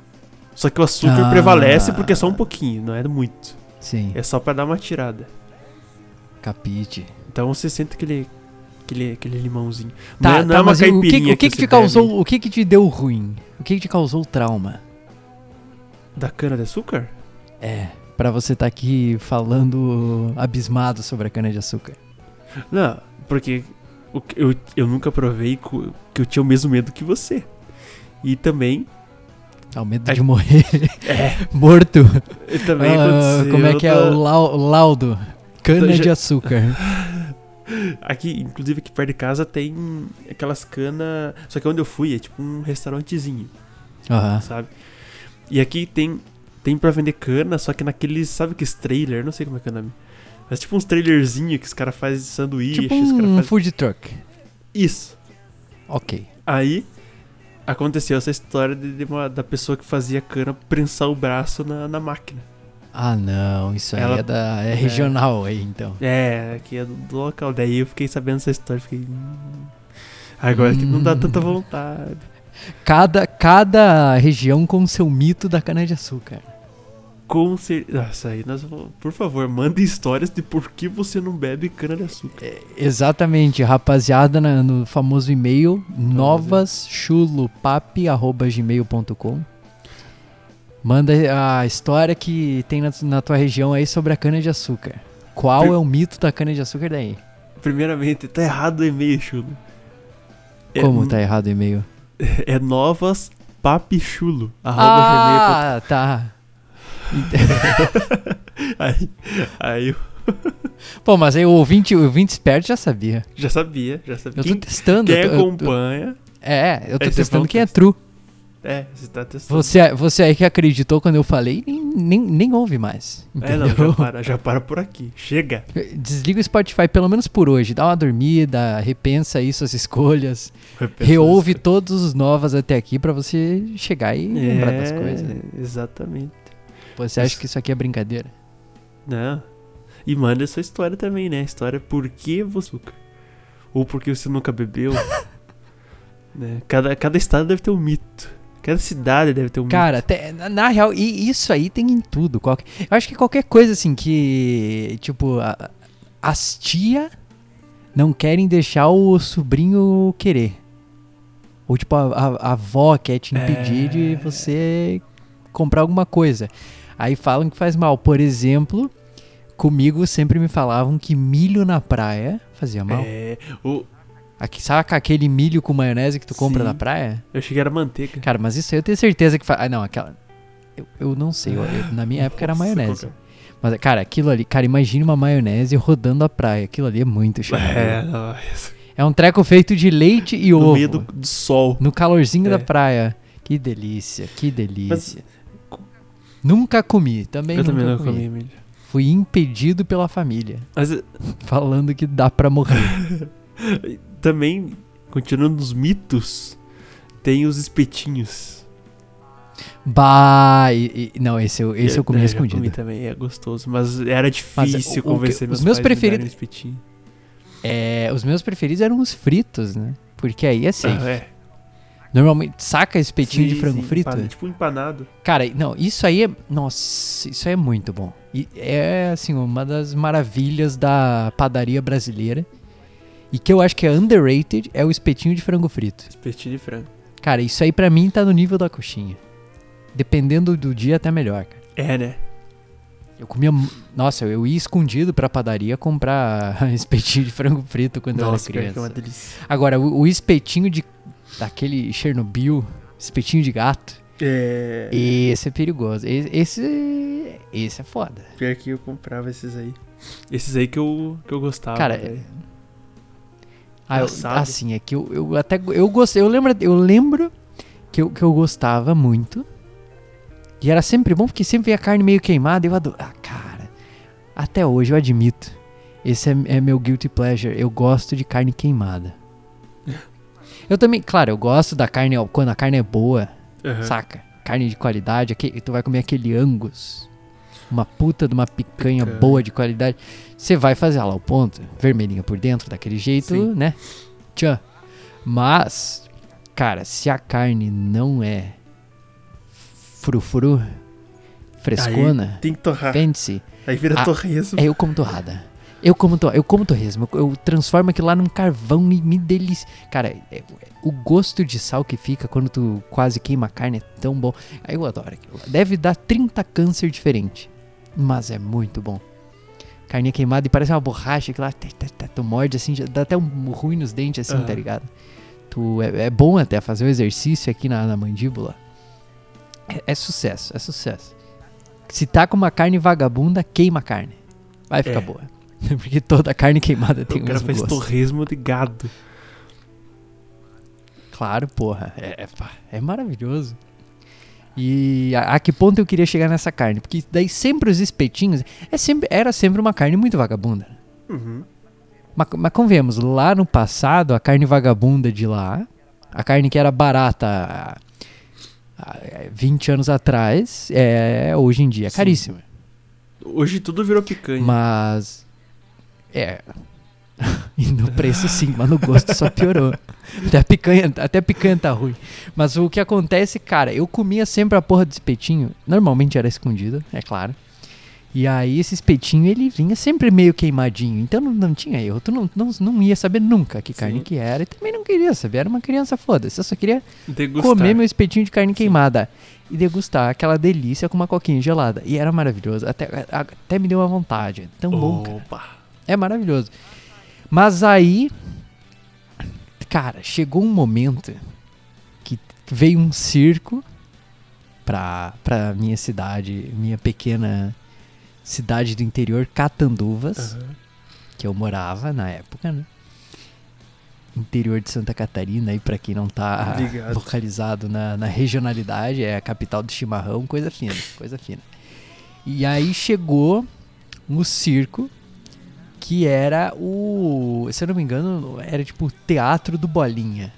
Só que o açúcar Ah. prevalece porque é só um pouquinho, não é muito. Sim, É só pra dar uma tirada. capite. Então você sente aquele. aquele, aquele limãozinho. Tá, não é, não tá, é uma mas e o que, caipirinha o que, que você te causou, bebe o que que te deu ruim? O que que te causou trauma? Da cana de açúcar? É, pra você estar aqui falando abismado sobre a cana-de-açúcar. Não, porque o que- eu, eu nunca provei que eu tinha o mesmo medo que você. E também. Ao medo É- de morrer É, morto. e também Ah, como é que é o, lau- o laudo? Cana-de-açúcar. Aqui, inclusive aqui perto de casa tem aquelas canas. Só que onde eu fui é tipo um restaurantezinho, Aham. sabe? E aqui tem tem pra vender cana, só que naqueles, sabe que trailer, não sei como é que é o nome. Mas tipo uns trailerzinho que os caras fazem sanduíche, Tipo os caras um fazem... food truck. Isso. Ok. Aí aconteceu essa história de, uma- da pessoa que fazia cana prensar o braço na, na máquina. Ah, não. Isso aí Ela- é, da, é é. regional aí, então. É, aqui é do, do local. Daí eu fiquei sabendo essa história, fiquei. "Hum, Agora que não dá Hum. tanta vontade. Cada, cada região com seu mito da cana-de-açúcar. Com certeza. Nossa, aí nós. Por favor, mande histórias de por que você não bebe cana de açúcar. Exatamente, rapaziada, na- no famoso e-mail novaschulupap.gmail.com Manda a história que tem na, na tua região aí sobre a cana-de-açúcar. Qual Pri- é o mito da cana-de-açúcar daí? Primeiramente, tá errado o e-mail, chulo. É, Como tá errado o e-mail? É novas papichulo. Ah, tá. Aí, aí Pô, mas aí o ouvinte, o ouvinte esperto já sabia. já sabia, já sabia. Eu tô Quem, testando. quem eu tô- eu tô- acompanha. é, eu tô testando quem é testa. true. É, você tá testando. Você, você aí que acreditou quando eu falei, nem, nem, nem ouve mais. É, não, Entendeu? já para, já para por aqui. Chega. Desliga o Spotify pelo menos por hoje. Dá uma dormida, repensa aí suas escolhas. Repensa Reouve isso. todos os novas até aqui pra você chegar e lembrar das É, coisas. Exatamente. Você acha que isso aqui é brincadeira? Não. E manda sua história também, né? A história por que você. Ou porque você nunca bebeu. né? cada, cada estado deve ter um mito. Cada cidade deve ter um Cara, até- na, na real, e isso aí tem em tudo. Qualquer, eu acho que qualquer coisa assim que, tipo, a- as tia não querem deixar o sobrinho querer. Ou tipo, a, a- a avó quer te impedir É. de você comprar alguma coisa. Aí falam que faz mal. Por exemplo, comigo sempre me falavam que milho na praia fazia mal. É, o, Aqui, saca aquele milho com maionese que tu compra Sim. na praia? eu cheguei era manteiga. Cara, mas isso aí eu tenho certeza que faz. Ah, não, aquela. Eu, eu não sei. eu- eu- na minha época era maionese. qual Mas, cara, aquilo ali. Cara, imagine uma maionese rodando a praia. Aquilo ali é muito chato. é? É, É, não, isso. um treco feito de leite e no ovo. meio do, do sol. No calorzinho É. da praia. Que delícia, que delícia. Mas Nunca comi, também eu nunca também não comi. comi milho. Fui impedido pela família. Mas eh, Falando que dá pra morrer. também, continuando nos mitos, tem os espetinhos. bah, e- e- não, esse eu, esse eu comi É, já escondido. comi também, é gostoso. Mas era difícil o- o que- convencer os meus, preferidos-. É, os meus preferidos eram os fritos, né? Porque aí é safe. Ah, é. Normalmente, saca espetinho de Sim, frango sim, frito? empanado, Tipo empanado. Cara, não, isso aí é. Nossa, isso aí é muito bom. E é, assim, uma das maravilhas da padaria brasileira. E que eu acho que é underrated é o espetinho de frango frito. Espetinho de frango. Cara, isso aí pra mim tá no nível da coxinha. Dependendo do dia, até melhor, cara. É, né? Eu comia. Nossa, eu ia escondido pra padaria comprar espetinho de frango frito quando Nossa, eu era que é uma criança. delícia. Agora, o, o espetinho de. Daquele Chernobyl, espetinho de gato, É. esse é perigoso. Esse. Esse, é foda. Pior que eu comprava esses aí. Esses aí que eu, que eu gostava. Cara, velho. Ah, eu- Assado. assim, é que eu, eu até. Eu gostei. Eu lembro, eu lembro que, eu, que eu gostava muito. E era sempre bom porque sempre via carne meio queimada. Eu adoro. Ah, cara. Até hoje eu admito. Esse é, é meu guilty pleasure. Eu gosto de carne queimada. Eu também, claro, eu gosto da carne quando a carne é boa, Aham. saca? Carne de qualidade. aque- tu vai comer aquele angus. Uma puta de uma picanha Picanha. boa de qualidade. Você vai fazer ela ao ponto, vermelhinha por dentro, daquele jeito, Sim. né? Tchan. Mas, cara, se a carne não é frufru, frescona, Tem que torrar. fancy, Aí vira Ah, torresmo. é eu como torrada. Eu como, to eu como torresmo. Eu, eu transformo aquilo lá num carvão, me, me delicia. Cara, é- o gosto de sal que fica quando tu quase queima a carne é tão bom. Aí eu adoro aquilo. Deve dar 30 câncer diferente. Mas é muito bom. Carninha queimada e parece uma borracha que lá tá, tá, tá, tu morde assim, dá até um ruim nos dentes assim, tá Aham. ligado? Tu, é, é bom até fazer o exercício aqui na, na mandíbula. É, é sucesso, é sucesso. Se tá com uma carne vagabunda, queima a carne. Vai ficar É. boa. Porque toda carne queimada tem o o cara faz gosto. torresmo de gado. Claro, porra. É, é, é maravilhoso. E a, a que ponto eu queria chegar nessa carne? Porque daí sempre os espetinhos é sempre, era sempre uma carne muito vagabunda. Uhum. Mas, mas convenhamos, lá no passado, a carne vagabunda de lá, a carne que era barata há- há 20 anos atrás, é, hoje em dia é Sim. caríssima. Hoje tudo virou picanha. Mas. É. E no preço sim, mas no gosto só piorou. Até a picanha, até a picanha tá ruim. Mas o que acontece, cara, eu comia sempre a porra do espetinho. Normalmente era escondido, é claro. E aí esse espetinho ele vinha sempre meio queimadinho. Então não, não tinha erro. Tu não, não, não ia saber nunca que carne Sim. que era. E também não queria saber. Era uma criança foda-se. Eu só queria Degustar. comer meu espetinho de carne queimada e degustar aquela delícia com uma coquinha gelada. E era maravilhoso. Até, até me deu uma vontade. Tão bom, cara. É maravilhoso. Mas aí, cara, chegou um momento que veio um circo pra, pra minha cidade, minha pequena cidade do interior, Catanduvas, Aham. que eu morava na época, né? Interior de Santa Catarina, aí pra quem não tá Ligado. localizado na, na regionalidade, é a capital do chimarrão, coisa fina, coisa fina. E aí chegou no circo, que era o. Se eu não me engano, era tipo o teatro do Bolinha.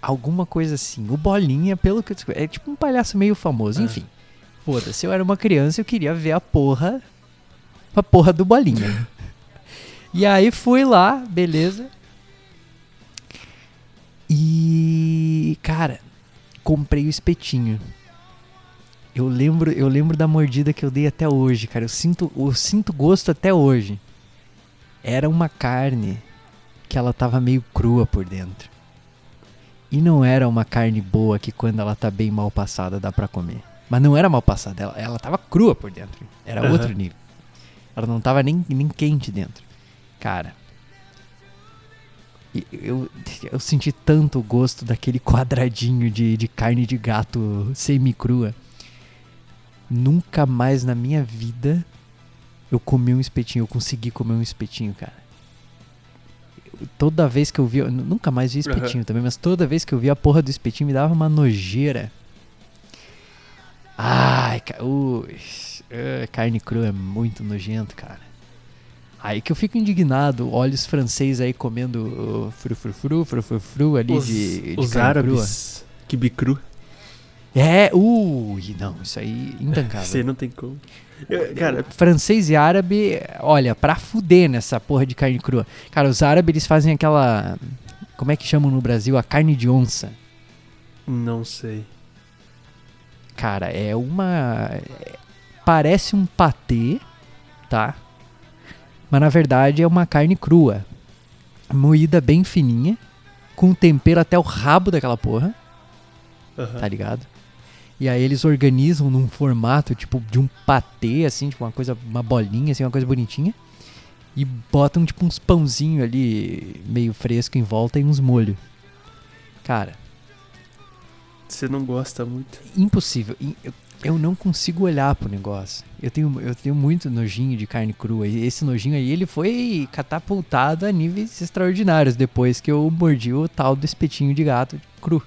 Alguma coisa assim. O Bolinha, pelo que eu descobri, é tipo um palhaço meio famoso, Ah. enfim. Foda-se, eu era uma criança, eu queria ver a porra. A porra do Bolinha. e aí fui lá, beleza. E. Cara, comprei o espetinho. Eu lembro, eu lembro da mordida que eu dei até hoje, cara. Eu sinto, eu sinto gosto até hoje. Era uma carne que ela tava meio crua por dentro. E não era uma carne boa que quando ela tá bem mal passada dá pra comer. Mas não era mal passada, ela, ela tava crua por dentro. Era Aham. outro nível. Ela não tava nem, nem quente dentro. Cara. Eu, eu senti tanto o gosto daquele quadradinho de, de carne de gato semi-crua. Nunca mais na minha vida eu comi um espetinho. Eu consegui comer um espetinho, cara. Eu- Toda vez que eu vi. eu nu- nunca mais vi espetinho também, mas toda vez que eu vi a porra do espetinho me dava uma nojeira. Ai, ca- ui, ah, carne crua é muito nojento, cara. Aí que eu fico indignado, olha os franceses aí comendo uh, frufrufru, frufrufru ali Os, de, de os carne crua. árabes. Kibicru. É, ui, não, isso aí Você intancável. não tem como. Eu- cara, Francês e árabe, olha, pra fuder nessa porra de carne crua. Cara, os árabes eles fazem aquela. Como é que chamam no Brasil? A carne de onça. não sei. Cara, é uma. é- Parece um patê, tá? Mas na verdade é uma carne crua. Moída bem fininha. Com tempero até o rabo daquela porra. Aham. tá ligado? E aí eles organizam num formato tipo de um patê, assim, tipo uma coisa, uma bolinha, assim, uma coisa bonitinha. E botam tipo uns pãozinhos ali meio fresco em volta e uns molhos. Cara, Você não gosta muito. impossível. Eu, eu não consigo olhar pro negócio. Eu tenho, eu tenho muito nojinho de carne crua. E esse nojinho aí, ele foi catapultado a níveis extraordinários depois que eu mordi o tal do espetinho de gato cru.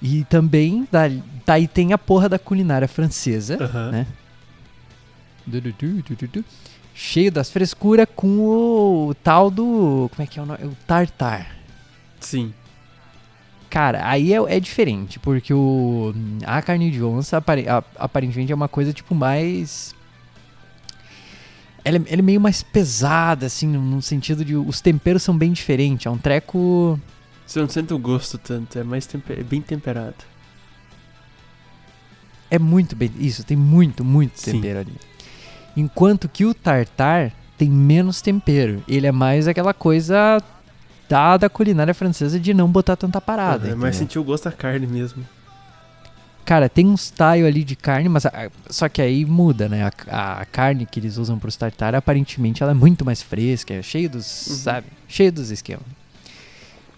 E também, da- daí tem a porra da culinária francesa, Aham. né? Du, du, du. Cheio das frescuras com o tal do. Como é que é o nome? O tartar. Sim. Cara, aí é, é diferente, porque o, a carne de onça apare- a- aparentemente é uma coisa tipo mais. Ela é, ela é meio mais pesada, assim, no, no sentido de. Os temperos são bem diferentes. É um treco. Você não sente o gosto tanto, é mais tempe- é bem temperado. É muito bem. Isso, tem muito, muito Sim. tempero ali. Enquanto que o tartar tem menos tempero. Ele é mais aquela coisa da, da culinária francesa de não botar tanta parada. Aham, mas entendeu? sentiu o gosto da carne mesmo. Cara, tem uns taio ali de carne, mas a- só que aí muda, né? A, a carne que eles usam pros tartar, aparentemente ela é muito mais fresca, é cheio dos, Uhum. sabe? Cheio dos esquemas.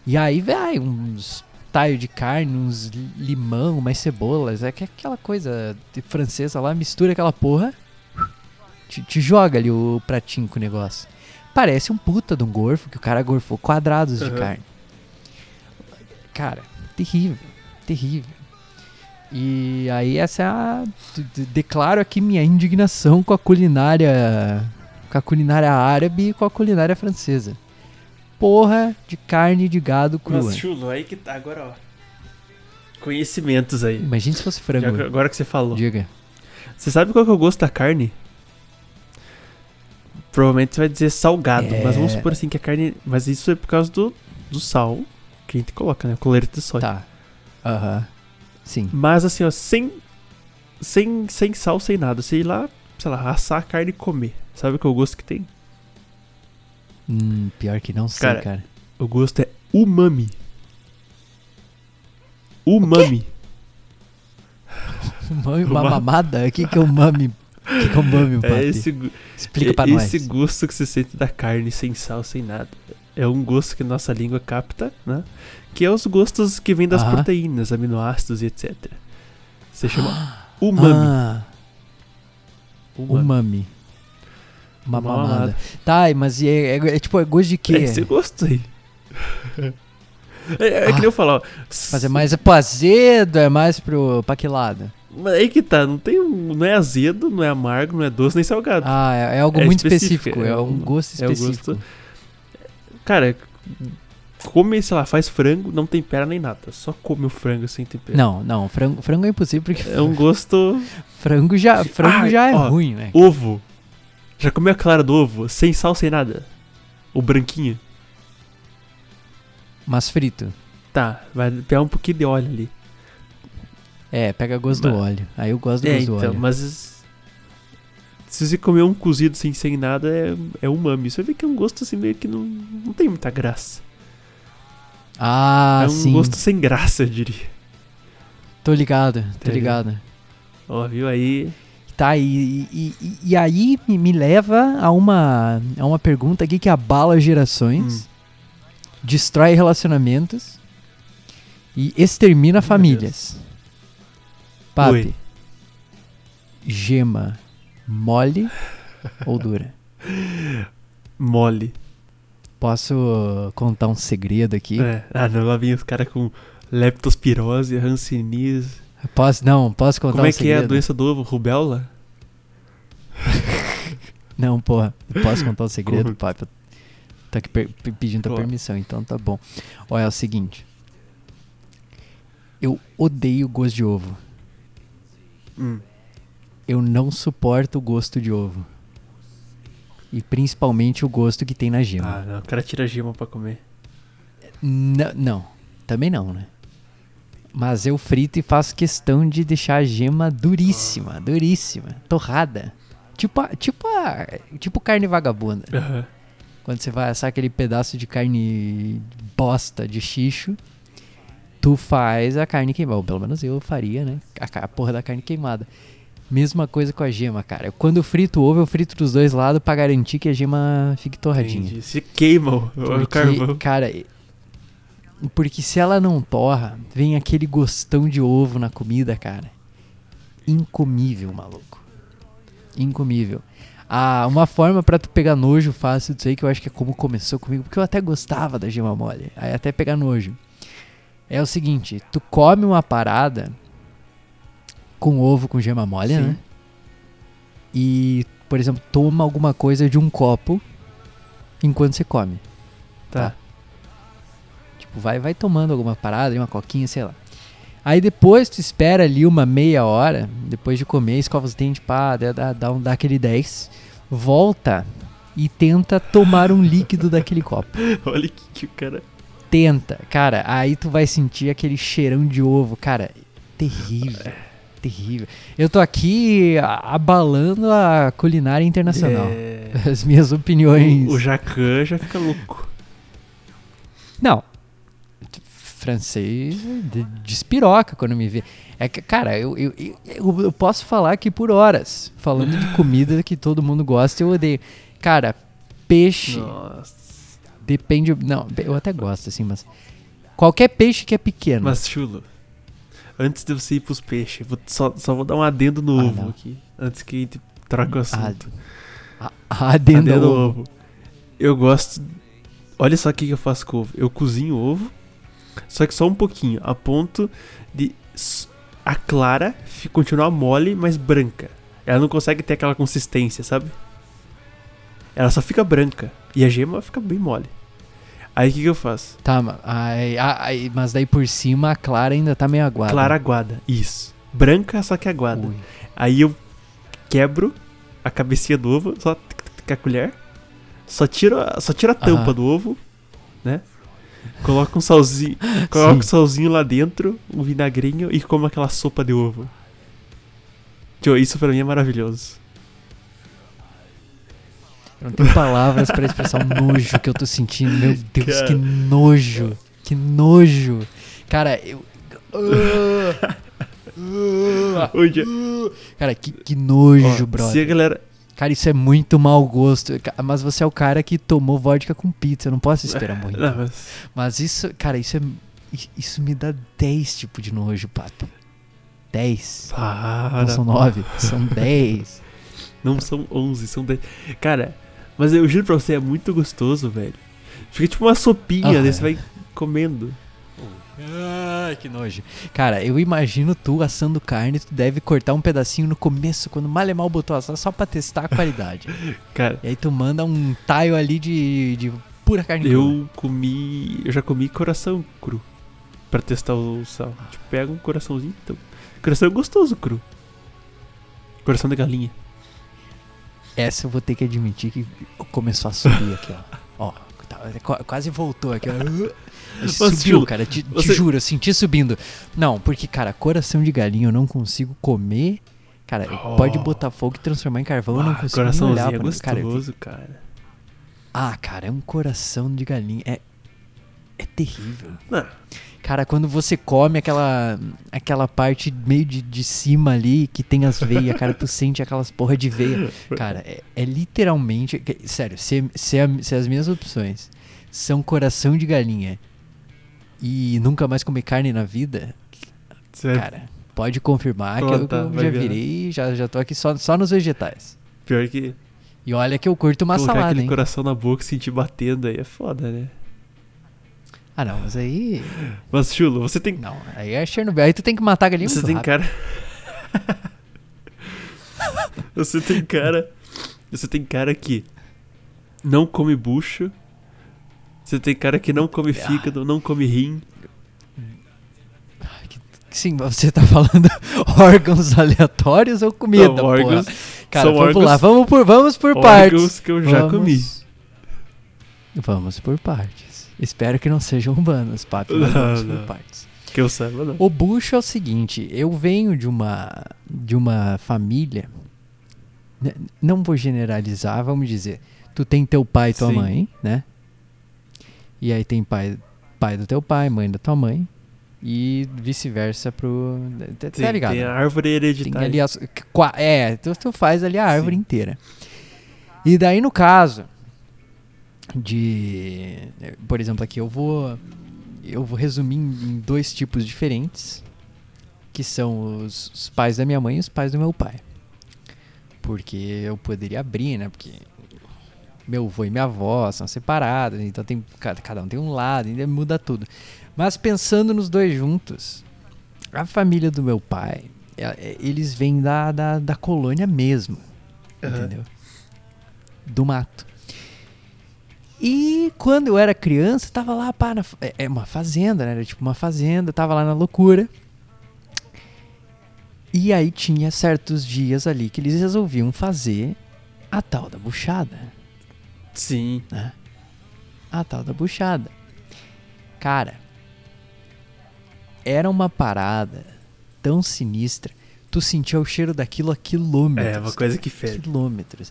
E aí, vai, uns taio de carne, uns li- limão, umas cebolas, é que aquela coisa de francesa lá, mistura aquela porra, te, te joga ali o pratinho com o negócio. Parece um puta de um gorfo, que o cara gorfou quadrados de Aham. carne. Cara, terrível, terrível. E aí essa é a. de- de- Declaro aqui minha indignação com a culinária. Com a culinária árabe e com a culinária francesa. Porra de carne de gado crua. Mas, Chulo, aí que tá, agora ó. Conhecimentos aí. Imagina se fosse Já frango. que- agora que você falou. Diga. Você sabe qual que é o gosto da carne? Provavelmente você vai dizer salgado, mas vamos É. supor assim que a carne. Mas isso é por causa do, do sal que a gente coloca, né? Colete de soja. Tá. Aham. Sim. Mas assim, ó, sem, sem, sem sal, sem nada. Ir lá, sei lá, assar a carne e comer. Sabe qual é o gosto que tem? Hum, pior que não sei, Cara, cara. O gosto é umami. Umami. Mami, uma mamada? O que, que é o mami? O que, que é o mami, É esse, Explica é pra esse nós. gosto que você sente da carne sem sal, sem nada. É um gosto que nossa língua capta, né? Que é os gostos que vêm das Aham. proteínas, aminoácidos e etc. Você chama umami. Ah, umami. umami. Uma Uma mamada. mamada. Tá, mas é, é- é tipo, é gosto de quê? É esse gosto aí. é, é que nem eu falo, ó. Mas é mais pro azedo, é mais pro pra que lado? Mas aí que tá, não tem um, não é azedo, não é amargo, não é doce nem salgado. Ah, é, é algo É muito específico, específico. é É, um um- gosto é o específico. gosto- Cara, come, sei lá, faz frango, não tempera nem nada, só come o frango sem tempero. Não, não, frango, frango é impossível porque É um gosto frango já, frango Ai, já é ó, ruim, né? ovo. Já comeu a clara do ovo, sem sal, sem nada? O branquinho? Mas frito. Tá, vai pegar um pouquinho de óleo ali. É, pega gosto do Mas- óleo. Aí eu gosto do É, gosto do então, óleo. mas se você comer um cozido sem, sem nada, é, é umami. Você vê que é um gosto assim meio que não, não tem muita graça. Ah, é um sim. gosto sem graça, eu diria. Tô ligado, tô Entendeu? ligado. Ó, viu aí? Tá, e, e, e- aí me, leva a uma, a uma pergunta aqui que abala gerações, Hum. destrói relacionamentos e extermina Meu famílias. Papi, Oi. gema mole ou dura? Mole. Posso contar um segredo aqui? É. Ah, não, lá vem os caras com leptospirose, hanseníase. Posso, não, posso contar Como um é que é a segredo? doença do ovo? Rubéola? Não, porra, posso contar um segredo, papi? Tô aqui pedindo Claro. permissão, então tá bom. Olha, é o seguinte. Eu odeio gosto de ovo. Hum. Eu não suporto o gosto de ovo. E principalmente o gosto que tem na gema. Ah, não, o cara tira a gema pra comer. N- não, também não, né? Mas eu frito e faço questão de deixar a gema duríssima, duríssima, torrada. Tipo, tipo, tipo carne vagabunda. Aham. Quando você vai assar aquele pedaço de carne bosta de xixo tu faz a carne queimada. Ou pelo menos eu faria, né? A, a porra da carne queimada. Mesma coisa com a gema, cara. Quando eu frito o ovo, eu frito dos dois lados pra garantir que a gema fique torradinha. Entendi. Se queima o, carvão. cara, porque se ela não torra, vem aquele gostão de ovo na comida, cara. Incomível, maluco. Incomível. Ah, uma forma pra tu pegar nojo fácil disso aí, que eu acho que é como começou comigo, porque eu até gostava da gema mole, aí até pegar nojo. É o seguinte, tu come uma parada com ovo com gema mole, Sim. né? E, por exemplo, toma alguma coisa de um copo enquanto você come. Tá. Tipo, vai, vai tomando alguma parada, uma coquinha, sei lá. Aí depois tu espera ali uma meia hora, depois de comer, escova os dentes, pá, dá, dá, um, dá aquele 10, volta e tenta tomar um líquido daquele copo. Olha que, que o cara. Tenta, cara, aí tu vai sentir aquele cheirão de ovo, cara, terrível, terrível. Eu tô aqui abalando a culinária internacional. É, As minhas opiniões. o, o Jacan já fica louco. Não. Francês de- despiroca quando me vê. É que, cara, eu, eu, eu, eu- posso falar aqui por horas, falando de comida que todo mundo gosta e eu odeio. Cara, peixe Nossa. depende. Não, eu até gosto, assim, mas. Qualquer peixe que é pequeno. Mas, Chulo, antes de você ir pros peixes, vou- só, só vou dar um adendo no Ah, ovo não. aqui. Antes que a gente troque o assunto. a, a adenda Adendo ao ovo. ovo. Eu gosto. Olha só o que eu faço com ovo. Eu cozinho ovo, só que só um pouquinho, a ponto de a clara continuar mole, mas branca. Ela não consegue ter aquela consistência, sabe? Ela só fica branca. E a gema fica bem mole. Aí o que, que eu faço? Tá, ai, ai, mas daí por cima a clara ainda tá meio aguada. Clara aguada. Isso. Branca, só que aguada. Ui. Aí eu quebro a cabecinha do ovo, só com a colher. Só tiro, a- só tiro a tampa Aham. do ovo, né? Coloco um salzinho, coloco um salzinho lá dentro, um vinagrinho e como aquela sopa de ovo. Tio, isso pra mim é maravilhoso. Eu não tenho palavras pra expressar o nojo que eu tô sentindo. Meu Deus, Cara. que nojo. Que nojo. Cara, eu. Hoje, Cara, que, que nojo, ó, se a brother. galera. Cara, isso é muito mau gosto. Mas você é o cara que tomou vodka com pizza. Eu não posso esperar muito. Não, mas- Mas isso, cara, isso é. Isso me dá 10 tipos de nojo, pato. 10. Para. Não são 9, são 10. Não são 11, são 10. Cara, mas eu juro pra você, é muito gostoso, velho. Fica tipo uma sopinha, Ah, daí é. você vai comendo. Ai, que nojo. Cara, eu imagino tu assando carne, tu deve cortar um pedacinho no começo, quando mal e mal botou assar, só pra testar a qualidade. Cara, e aí tu manda um taio ali de, de pura carne crua. eu comi. Eu já comi coração cru. Pra testar o sal. Tipo, pega um coraçãozinho. Então, coração é gostoso cru. Coração de galinha. Essa eu vou ter que admitir que começou a subir aqui, ó. Ó, tá- qu- quase voltou aqui, Subiu, cara, te, te você- juro, eu senti subindo. Não, porque, cara, coração de galinha eu não consigo comer. Cara, Oh. pode botar fogo e transformar em carvão, eu não Ah, consigo coraçãozinho olhar é pra cara, eu- gostoso, cara. Ah, cara, é um coração de galinha. É, é terrível. Não, Cara, quando você come aquela aquela parte meio de, de cima ali, que tem as veias, cara, tu sente aquelas porra de veia. Cara, é, é literalmente. Sério, se, se, se as minhas opções são coração de galinha e nunca mais comer carne na vida, você cara, pode confirmar que eu, tá, eu já virar. virei, já, já tô aqui só, só nos vegetais. pior que E olha que eu curto uma colocar salada, aquele hein? coração na boca e sentir batendo aí é foda, né? Ah, não, mas aí. Mas, Chulo, você tem. Não, aí é Chernobyl. Aí tu tem que matar a galinha Você tem rápido. cara. você tem cara. Você tem cara que não come bucho. Você tem cara que não come Ah. fígado, não come rim. Sim, você tá falando órgãos aleatórios ou comida, Não, órgãos? Cara, são vamos órgãos- lá, vamos por, vamos por órgãos partes. que eu já Vamos- comi. Vamos por partes. Espero que não sejam humanos, papo. mas Não, não. partes. Que eu saiba, não. O bucho é o seguinte, eu venho de uma de uma família, né, não vou generalizar, vamos dizer, tu tem teu pai e tua Sim. mãe, né? E aí tem pai, pai do teu pai, mãe da tua mãe. e vice-versa pro. Tá Sim, ligado? Tem a árvore Tem hereditária. ali as, é, tu, tu faz ali a árvore Sim. inteira. E daí no caso de, por exemplo, aqui eu vou eu vou resumir em, dois tipos diferentes, que são os, os pais da minha mãe e os pais do meu pai. Porque eu poderia abrir, né? Porque meu avô e minha avó são separados, então tem cada, um tem um lado, ainda muda tudo. Mas pensando nos dois juntos, a família do meu pai, é- é- eles vêm da, da, da colônia mesmo, Aham. entendeu? Do mato. E quando eu era criança, tava lá, pá, na, é, é uma fazenda, né? Era tipo uma fazenda, tava lá na loucura. E aí tinha certos dias ali que eles resolviam fazer a tal da buchada Sim. né? A tal da buchada. Cara, era uma parada tão sinistra. Tu sentia o cheiro daquilo a quilômetros. É, uma coisa que fede. Quilômetros.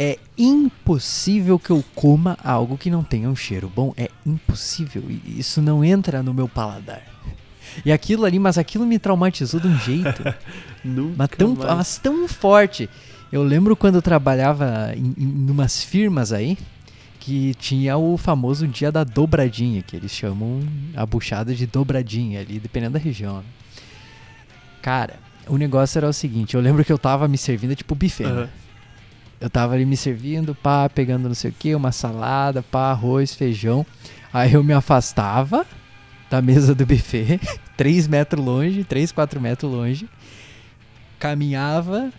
É impossível que eu coma algo que não tenha um cheiro bom. É impossível. Isso não entra no meu paladar. E aquilo ali, mas aquilo me traumatizou de um jeito. Nunca Mas tão, mas tão forte. Eu lembro quando eu trabalhava em, em numas firmas aí, que tinha o famoso dia da dobradinha, que eles chamam a buchada de dobradinha ali, dependendo da região. Cara, o negócio era o seguinte, eu lembro que eu tava me servindo, tipo buffet, né? Eu tava ali me servindo, pá, pegando não sei o que, uma salada, pá, arroz, feijão. Aí eu me afastava da mesa do buffet, 3 metros longe, 3, 4 metros longe. Caminhava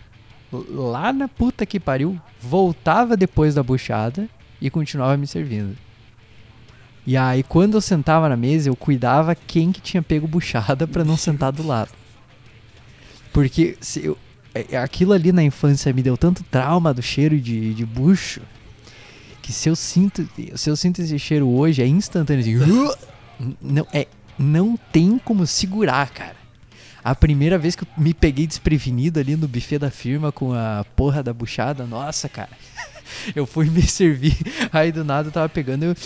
lá na puta que pariu, voltava depois da buchada e continuava me servindo. E aí quando eu sentava na mesa, eu cuidava quem que tinha pego buchada pra não sentar do lado. Porque se eu, aquilo ali na infância me deu tanto trauma do cheiro de, de bucho que se eu sinto se eu sinto esse cheiro hoje é instantâneo assim, não é não tem como segurar cara a primeira vez que eu me peguei desprevenido ali no buffet da firma com a porra da buchada nossa cara eu fui me servir aí do nada eu tava pegando eu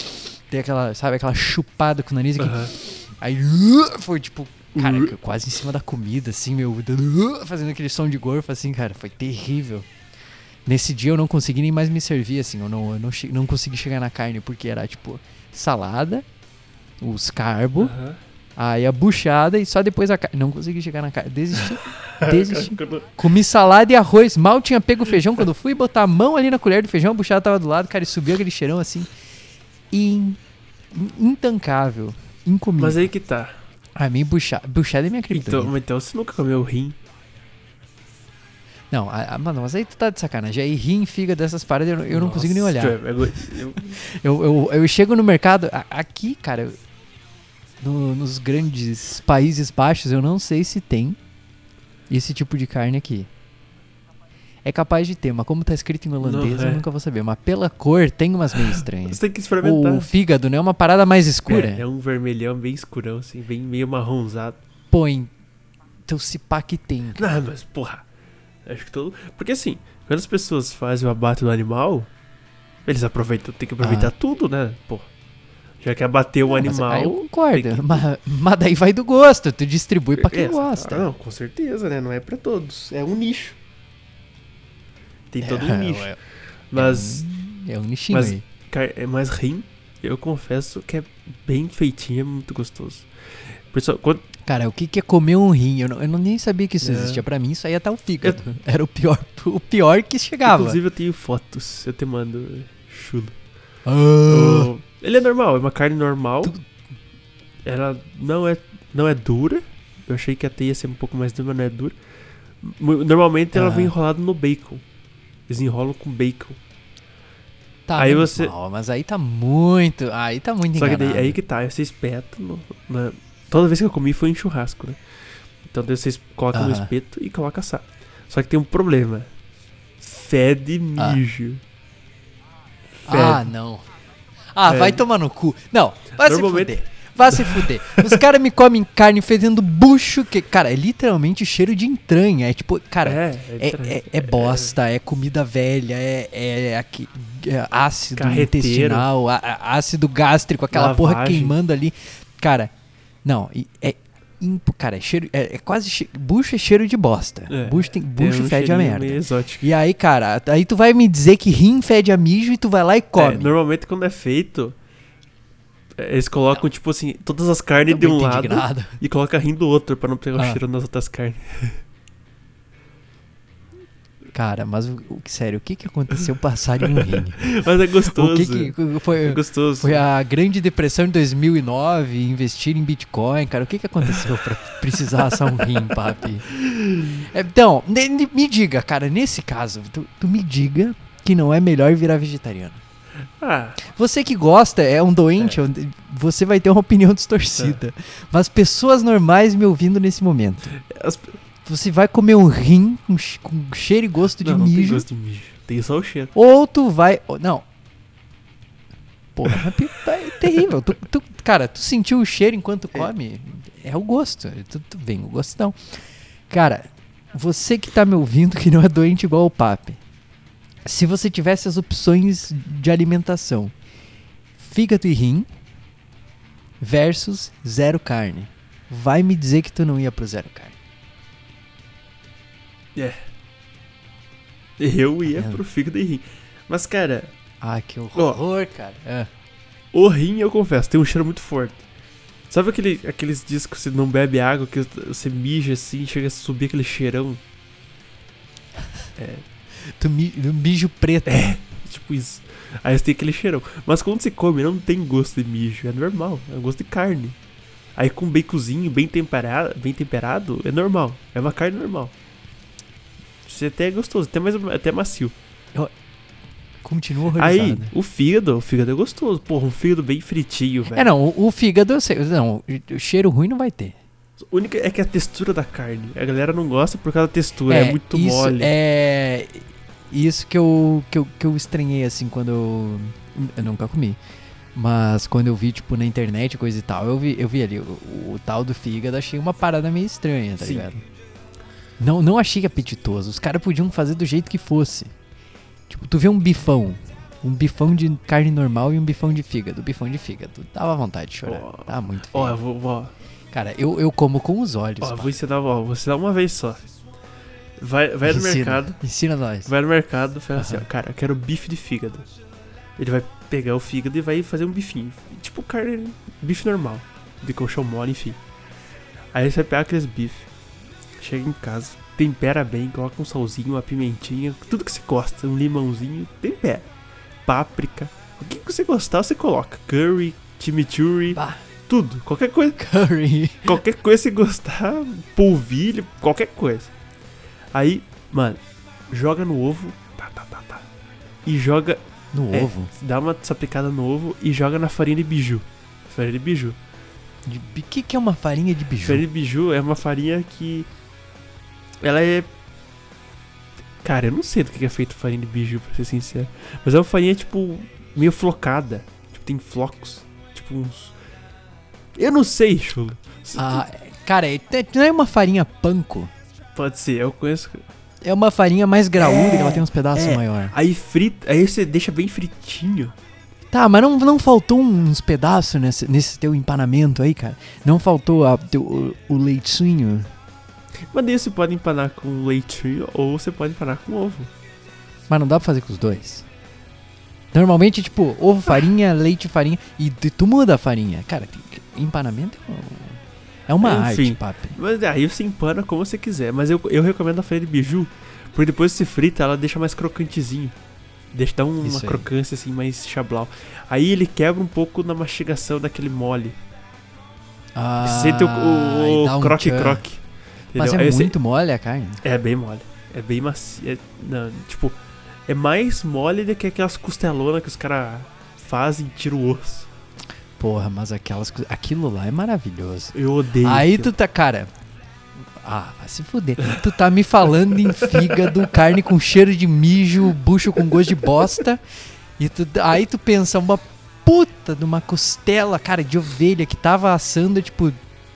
dei aquela sabe aquela chupada com o nariz aqui Aham. Aí foi tipo, cara, Uh. quase em cima da comida, assim, meu, fazendo aquele som de gorfo, assim, cara, foi terrível. Nesse dia eu não consegui nem mais me servir, assim, eu não, eu não, não consegui chegar na carne, porque era tipo salada, os carbos, Aham. aí a buchada e só depois a carne. Não consegui chegar na carne, desisti, desisti. Comi salada e arroz, mal tinha pego o feijão, quando eu fui botar a mão ali na colher do feijão, a buchada tava do lado, cara, e subiu aquele cheirão assim, in, intancável, incomível. Mas aí que tá. A mim, buchada, buchada é minha criptonita. Então, então você nunca comeu rim? Não, a- a- mano, mas aí tu tá de sacanagem. Aí rim, fígado, dessas paradas, eu, não- eu não consigo nem olhar. É- é- eu- Eu, eu, eu chego no mercado, a- aqui, cara, no- nos grandes Países Baixos, eu não sei se tem esse tipo de carne aqui. É capaz de ter, mas como tá escrito em holandês, Não, eu é. nunca vou saber. Mas pela cor, tem umas meio estranhas. Você tem que experimentar. O fígado, né? É uma parada mais escura. É, é um vermelhão bem escurão, assim, bem meio marronzado. Põe. Então se pá que tem. Não, mas porra. Acho que todo. Porque assim, quando as pessoas fazem o abate do animal, eles aproveitam, tem que aproveitar Ah. tudo, né? Porra. Já que abateu o Não, mas animal. Aí eu concordo. que- Mas, mas daí vai do gosto. Tu distribui pra quem É, gosta. ah, Não, com certeza, né? Não é pra todos. É um nicho. Tem todo um É, nicho. é- Mas, É um nichinho Mas- aí. é mais rim, eu confesso que é bem feitinho, é muito gostoso. Pessoal, quando, Cara, o que, que é comer um rim? Eu, não, eu nem sabia que isso É. existia. Pra mim, isso aí até o fígado. Era o pior, o pior que chegava. inclusive eu tenho fotos, eu te mando chulo. Ah, O- Ele é normal, é uma carne normal. Tu- Ela não é, não é dura. Eu achei que até ia ser um pouco mais dura, mas não é dura. Normalmente ela Ah. vem enrolada no bacon. Eles enrolam com bacon. tá aí você- mal, mas aí tá muito. Aí tá muito Só que enganado. daí, aí que tá, você espeta. No, na- toda vez que eu comi foi em churrasco, né? Então daí vocês colocam no Aham. espeto e colocam assar. Só que tem um problema. Fede Ah. mijo. Ah, Fede. não. Ah, É. vai tomar no cu. Não, vai Normalmente- se fuder. Vai se fuder. Os caras me comem carne fedendo bucho, que, cara, é literalmente cheiro de entranha. É tipo, cara, é, É, é, é bosta, é comida velha, é, é, aqui- é ácido Carreteiro. intestinal, á- ácido gástrico, aquela porra Lavagem. queimando ali. Cara, Não, e- é. impo- Cara, é cheiro. É, é quase. che- Bucho é cheiro de bosta. É, bucho tem, bucho um fede a merda. E aí, cara, aí tu vai me dizer que rim fede a mijo e tu vai lá e É, come. normalmente quando é feito, é, eles colocam, tipo assim, todas as carnes Tô de um lado indignado. e colocam rim do outro pra não pegar o Ah. cheiro nas outras carnes. Cara, mas o, o- sério, o que que aconteceu passar em um rim? Mas é o gostoso. que que foi? É gostoso. Foi a grande depressão de 2009, investir em Bitcoin, cara. O que que aconteceu pra precisar assar um rim, papi? É, Então, me diga, cara, nesse caso, tu, tu me diga que não é melhor virar vegetariano. Ah, Você que gosta, é um doente, é você vai ter uma opinião distorcida. Mas pessoas normais me ouvindo nesse momento. as- Você vai comer um rim com, com cheiro e gosto de não, não tem mijo. gosto de mijo. Tem só o cheiro. Ou tu vai. Não. Porra, pi- é terrível. Tu, tu- cara, tu sentiu o cheiro enquanto come? É o gosto. Tu, tu vem o gostão. Cara, você que tá me ouvindo que não é doente igual o Pape. Se você tivesse as opções de alimentação, fígado e rim versus zero carne, vai me dizer que tu não ia pro zero carne. Eu ia vendo? pro fígado e rim. Mas, cara, Ah, que horror, cara. É. o rim, eu confesso, tem um cheiro muito forte. Sabe aquele, aqueles dias que você não bebe água, que você mija assim, chega a subir aquele cheirão? Mi, tu mijo preto. Tipo isso. Aí você tem aquele cheirão. Mas quando você come, não tem gosto de mijo. É normal. É gosto de carne. Aí com baconzinho bem temperado, bem temperado, é normal. É uma carne normal. Você até é gostoso, até, mais, até macio. Continua Aí, horrorizado. o fígado, o fígado é gostoso. Porra, um fígado bem fritinho, velho. É, não, o, o fígado, eu sei, não, o- cheiro ruim não vai ter. O único é que a textura da carne. A galera não gosta por causa da textura, é, muito isso mole. É isso que eu, que eu, que eu estranhei, assim, quando eu, eu nunca comi. Mas quando eu vi, tipo, na internet, coisa e tal, eu vi, eu vi ali, o, o tal do fígado, achei uma parada meio estranha, tá Sim. ligado? Não, não achei apetitoso. Os caras podiam fazer do jeito que fosse. Tipo, tu vê um bifão. Um bifão de carne normal e um bifão de fígado. Bifão de fígado. Dava vontade de chorar. Tava muito feio. Ó, eu vou, vou, Cara, eu, eu como com os olhos. ó, vou ensinar, ó, vou ensinar uma vez só. Vai, vai no Ensina. mercado, Ensina nós. vai no mercado, fala assim, ó, cara, eu quero bife de fígado. Ele vai pegar o fígado e vai fazer um bifinho. Tipo carne, bife normal. De colchão mole, enfim. Aí você vai pegar aqueles bife, chega em casa, tempera bem, coloca um salzinho, uma pimentinha, tudo que você gosta, um limãozinho, tempera. Páprica. O que você gostar, você coloca. Curry, chimichurri, Bah, tudo. Qualquer coisa. curry. Qualquer coisa que você gostar, polvilho, qualquer coisa. Aí, mano, joga no ovo, tá, tá, tá, tá. E joga, No É. ovo. dá uma sapicada no ovo e joga na farinha de biju. Farinha de biju. De, o que, que é uma farinha de biju? Farinha de biju é uma farinha que. Ela é. Cara, eu não sei do que é feito farinha de biju, pra ser sincero. Mas é uma farinha, tipo, meio flocada. Tipo, tem flocos. Tipo, uns. Eu não sei, chulo. Ah, cara, é- não é uma farinha panko. Pode ser, eu conheço. É uma farinha mais graúda, É, que ela tem uns pedaços é. maior. Aí frita, aí você deixa bem fritinho. Tá, mas não, não faltou uns pedaços nesse, nesse teu empanamento aí, cara? Não faltou a, teu, o, o leitinho? Mas daí você pode empanar com leitinho ou você pode empanar com ovo. Mas não dá pra fazer com os dois? Normalmente, tipo, ovo, farinha, leite, farinha. E tu- muda a farinha. Cara, empanamento é um- é uma Enfim. arte, papi. Mas aí você empana como você quiser. Mas eu, eu recomendo a farinha de biju, porque depois que se frita, ela deixa mais crocantezinho. Deixa dar um- Isso uma aí. crocância assim, mais chablau. Aí ele quebra um pouco na mastigação daquele mole. Ah, Você sente o, o, o um croque-croque. tchan. Mas é Aí você- muito mole a carne. É bem mole. É bem macio. É, não, tipo, é mais mole do que aquelas costelonas que os caras fazem e tiram o osso. Porra, mas aquelas coisas. Aquilo lá é maravilhoso. Eu odeio. Aí aquilo. tu tá, cara. Ah, vai se fuder. Tu tá me falando em fígado, carne com cheiro de mijo, bucho com gosto de bosta. E tu, aí tu pensa, uma puta de uma costela, cara, de ovelha que tava assando, tipo,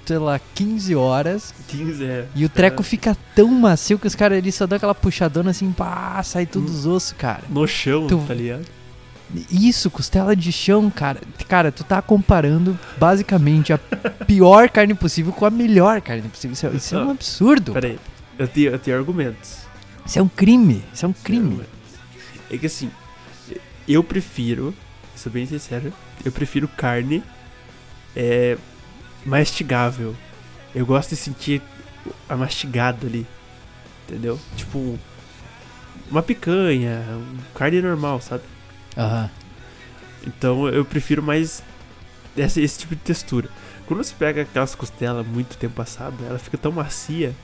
sei lá, 15 horas. Jeans é. E o treco fica tão macio que os caras ali só dão aquela puxadona assim, pá, sai todos os ossos, cara. No chão, Tu- tá ligado? Isso, costela de chão, cara. Cara, tu tá comparando basicamente a pior carne possível com a melhor carne possível. Isso é, isso é um Ah, absurdo. Pera aí, eu tenho, eu tenho argumentos. Isso é um crime. Isso é um crime. É que assim, eu prefiro, sou bem sincero, eu prefiro carne é, mastigável. Eu gosto de sentir a mastigada ali. Entendeu? Tipo, uma picanha, carne normal, sabe? Aham. Então eu prefiro mais esse, esse tipo de textura. Quando você pega aquelas costelas muito tempo passado, ela fica tão macia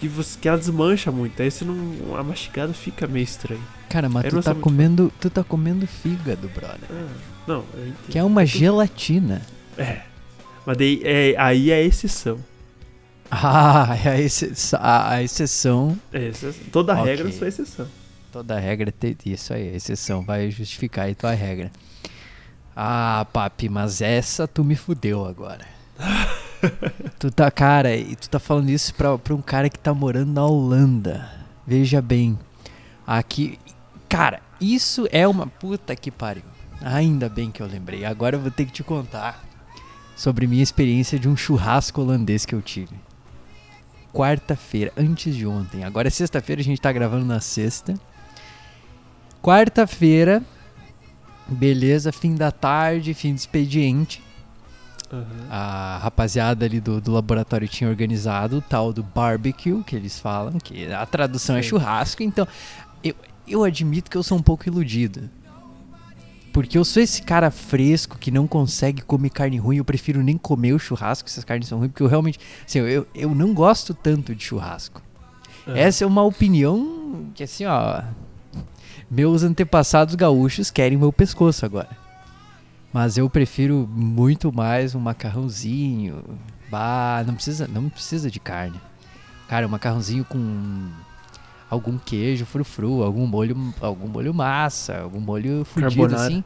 que, você, que ela desmancha muito. Aí você não. A mastigada fica meio estranha. Cara, mas tu tá comendo. Tu tá comendo fígado, brother. Ah, não. Que é uma gelatina. É. Mas daí, é, aí é a exceção. Ah, é a, exce- a- a exceção. É exceção. Toda Ok. regra sua exceção. Toda regra tem isso aí, a exceção vai justificar aí tua regra. Ah, papi, mas essa tu me fudeu agora. tu tá, cara, e tu tá falando isso pra, pra um cara que tá morando na Holanda. Veja bem. Aqui. Cara, isso é uma puta que pariu. Ainda bem que eu lembrei. Agora eu vou ter que te contar sobre minha experiência de um churrasco holandês que eu tive. Quarta-feira, antes de ontem. Agora é sexta-feira, a gente tá gravando na sexta. Quarta-feira, beleza, fim da tarde, fim de expediente. Aham. A rapaziada ali do, do laboratório tinha organizado o tal do barbecue, que eles falam, que a tradução é churrasco. Então, eu, eu admito que eu sou um pouco iludido. Porque eu sou esse cara fresco que não consegue comer carne ruim. Eu prefiro nem comer o churrasco, se as carnes são ruins, porque eu realmente. Assim, eu, eu não gosto tanto de churrasco. Aham. Essa é uma opinião que, assim, ó. Meus antepassados gaúchos querem meu pescoço agora. Mas eu prefiro muito mais um macarrãozinho. Bah, não precisa, não precisa de carne. Cara, um macarrãozinho com algum queijo frufru, algum molho, algum molho massa, algum molho fudido Carbonara. assim.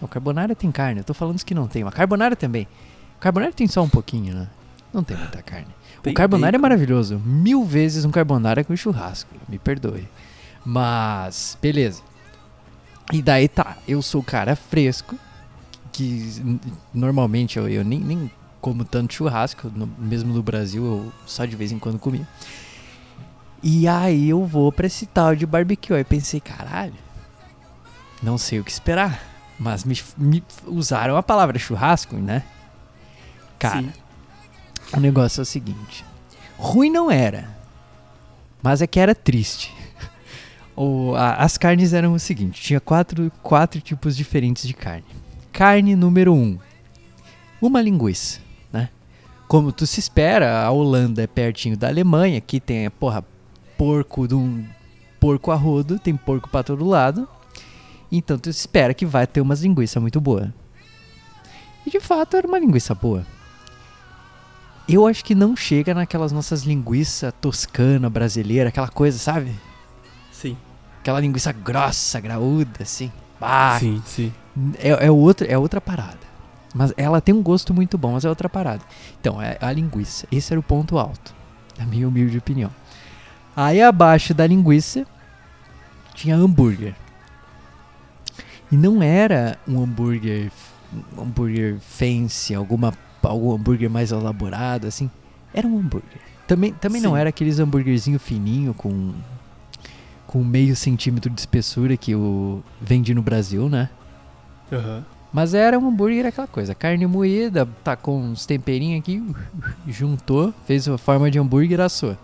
Não, carbonara tem carne. Eu tô falando que não tem, mas carbonara também. Carbonara tem só um pouquinho, né? Não tem muita carne. Tem o carbonara é bacon. maravilhoso. Mil vezes um carbonara com churrasco. Me perdoe. Mas, beleza. E daí tá, eu sou o cara fresco, que normalmente eu, eu nem, nem como tanto churrasco, no- mesmo no Brasil eu só de vez em quando comia. E aí eu vou pra esse tal de barbecue. Aí pensei, caralho, não sei o que esperar. Mas me, me usaram a palavra churrasco, né? Cara, Sim. o negócio é o seguinte: ruim não era, mas é que era triste. O- a- as carnes eram o seguinte: tinha quatro, quatro tipos diferentes de carne. Carne número um: uma linguiça, né? Como tu se espera, a Holanda é pertinho da Alemanha, aqui tem, porra, porco de um porco a rodo, tem porco pra todo lado. Então tu espera que vai ter umas linguiças muito boas. E de fato era uma linguiça boa. Eu acho que não chega naquelas nossas linguiça toscana, brasileira, aquela coisa, sabe? Aquela linguiça grossa, graúda, assim. Ah, sim, sim. é, é, outra, é outra parada. Mas ela tem um gosto muito bom, mas é outra parada. Então, é a linguiça. Esse era o ponto alto, na minha humilde opinião. Aí abaixo da linguiça tinha hambúrguer. E não era um hambúrguer, um hambúrguer fancy, alguma, algum hambúrguer mais elaborado, assim. Era um hambúrguer. Também, também não era aqueles hambúrguerzinho fininho com com meio centímetro de espessura que o vende no Brasil, né? Aham. Mas era um hambúrguer aquela coisa, carne moída, tacou uns temperinhos aqui, juntou, fez uma forma de hambúrguer assou.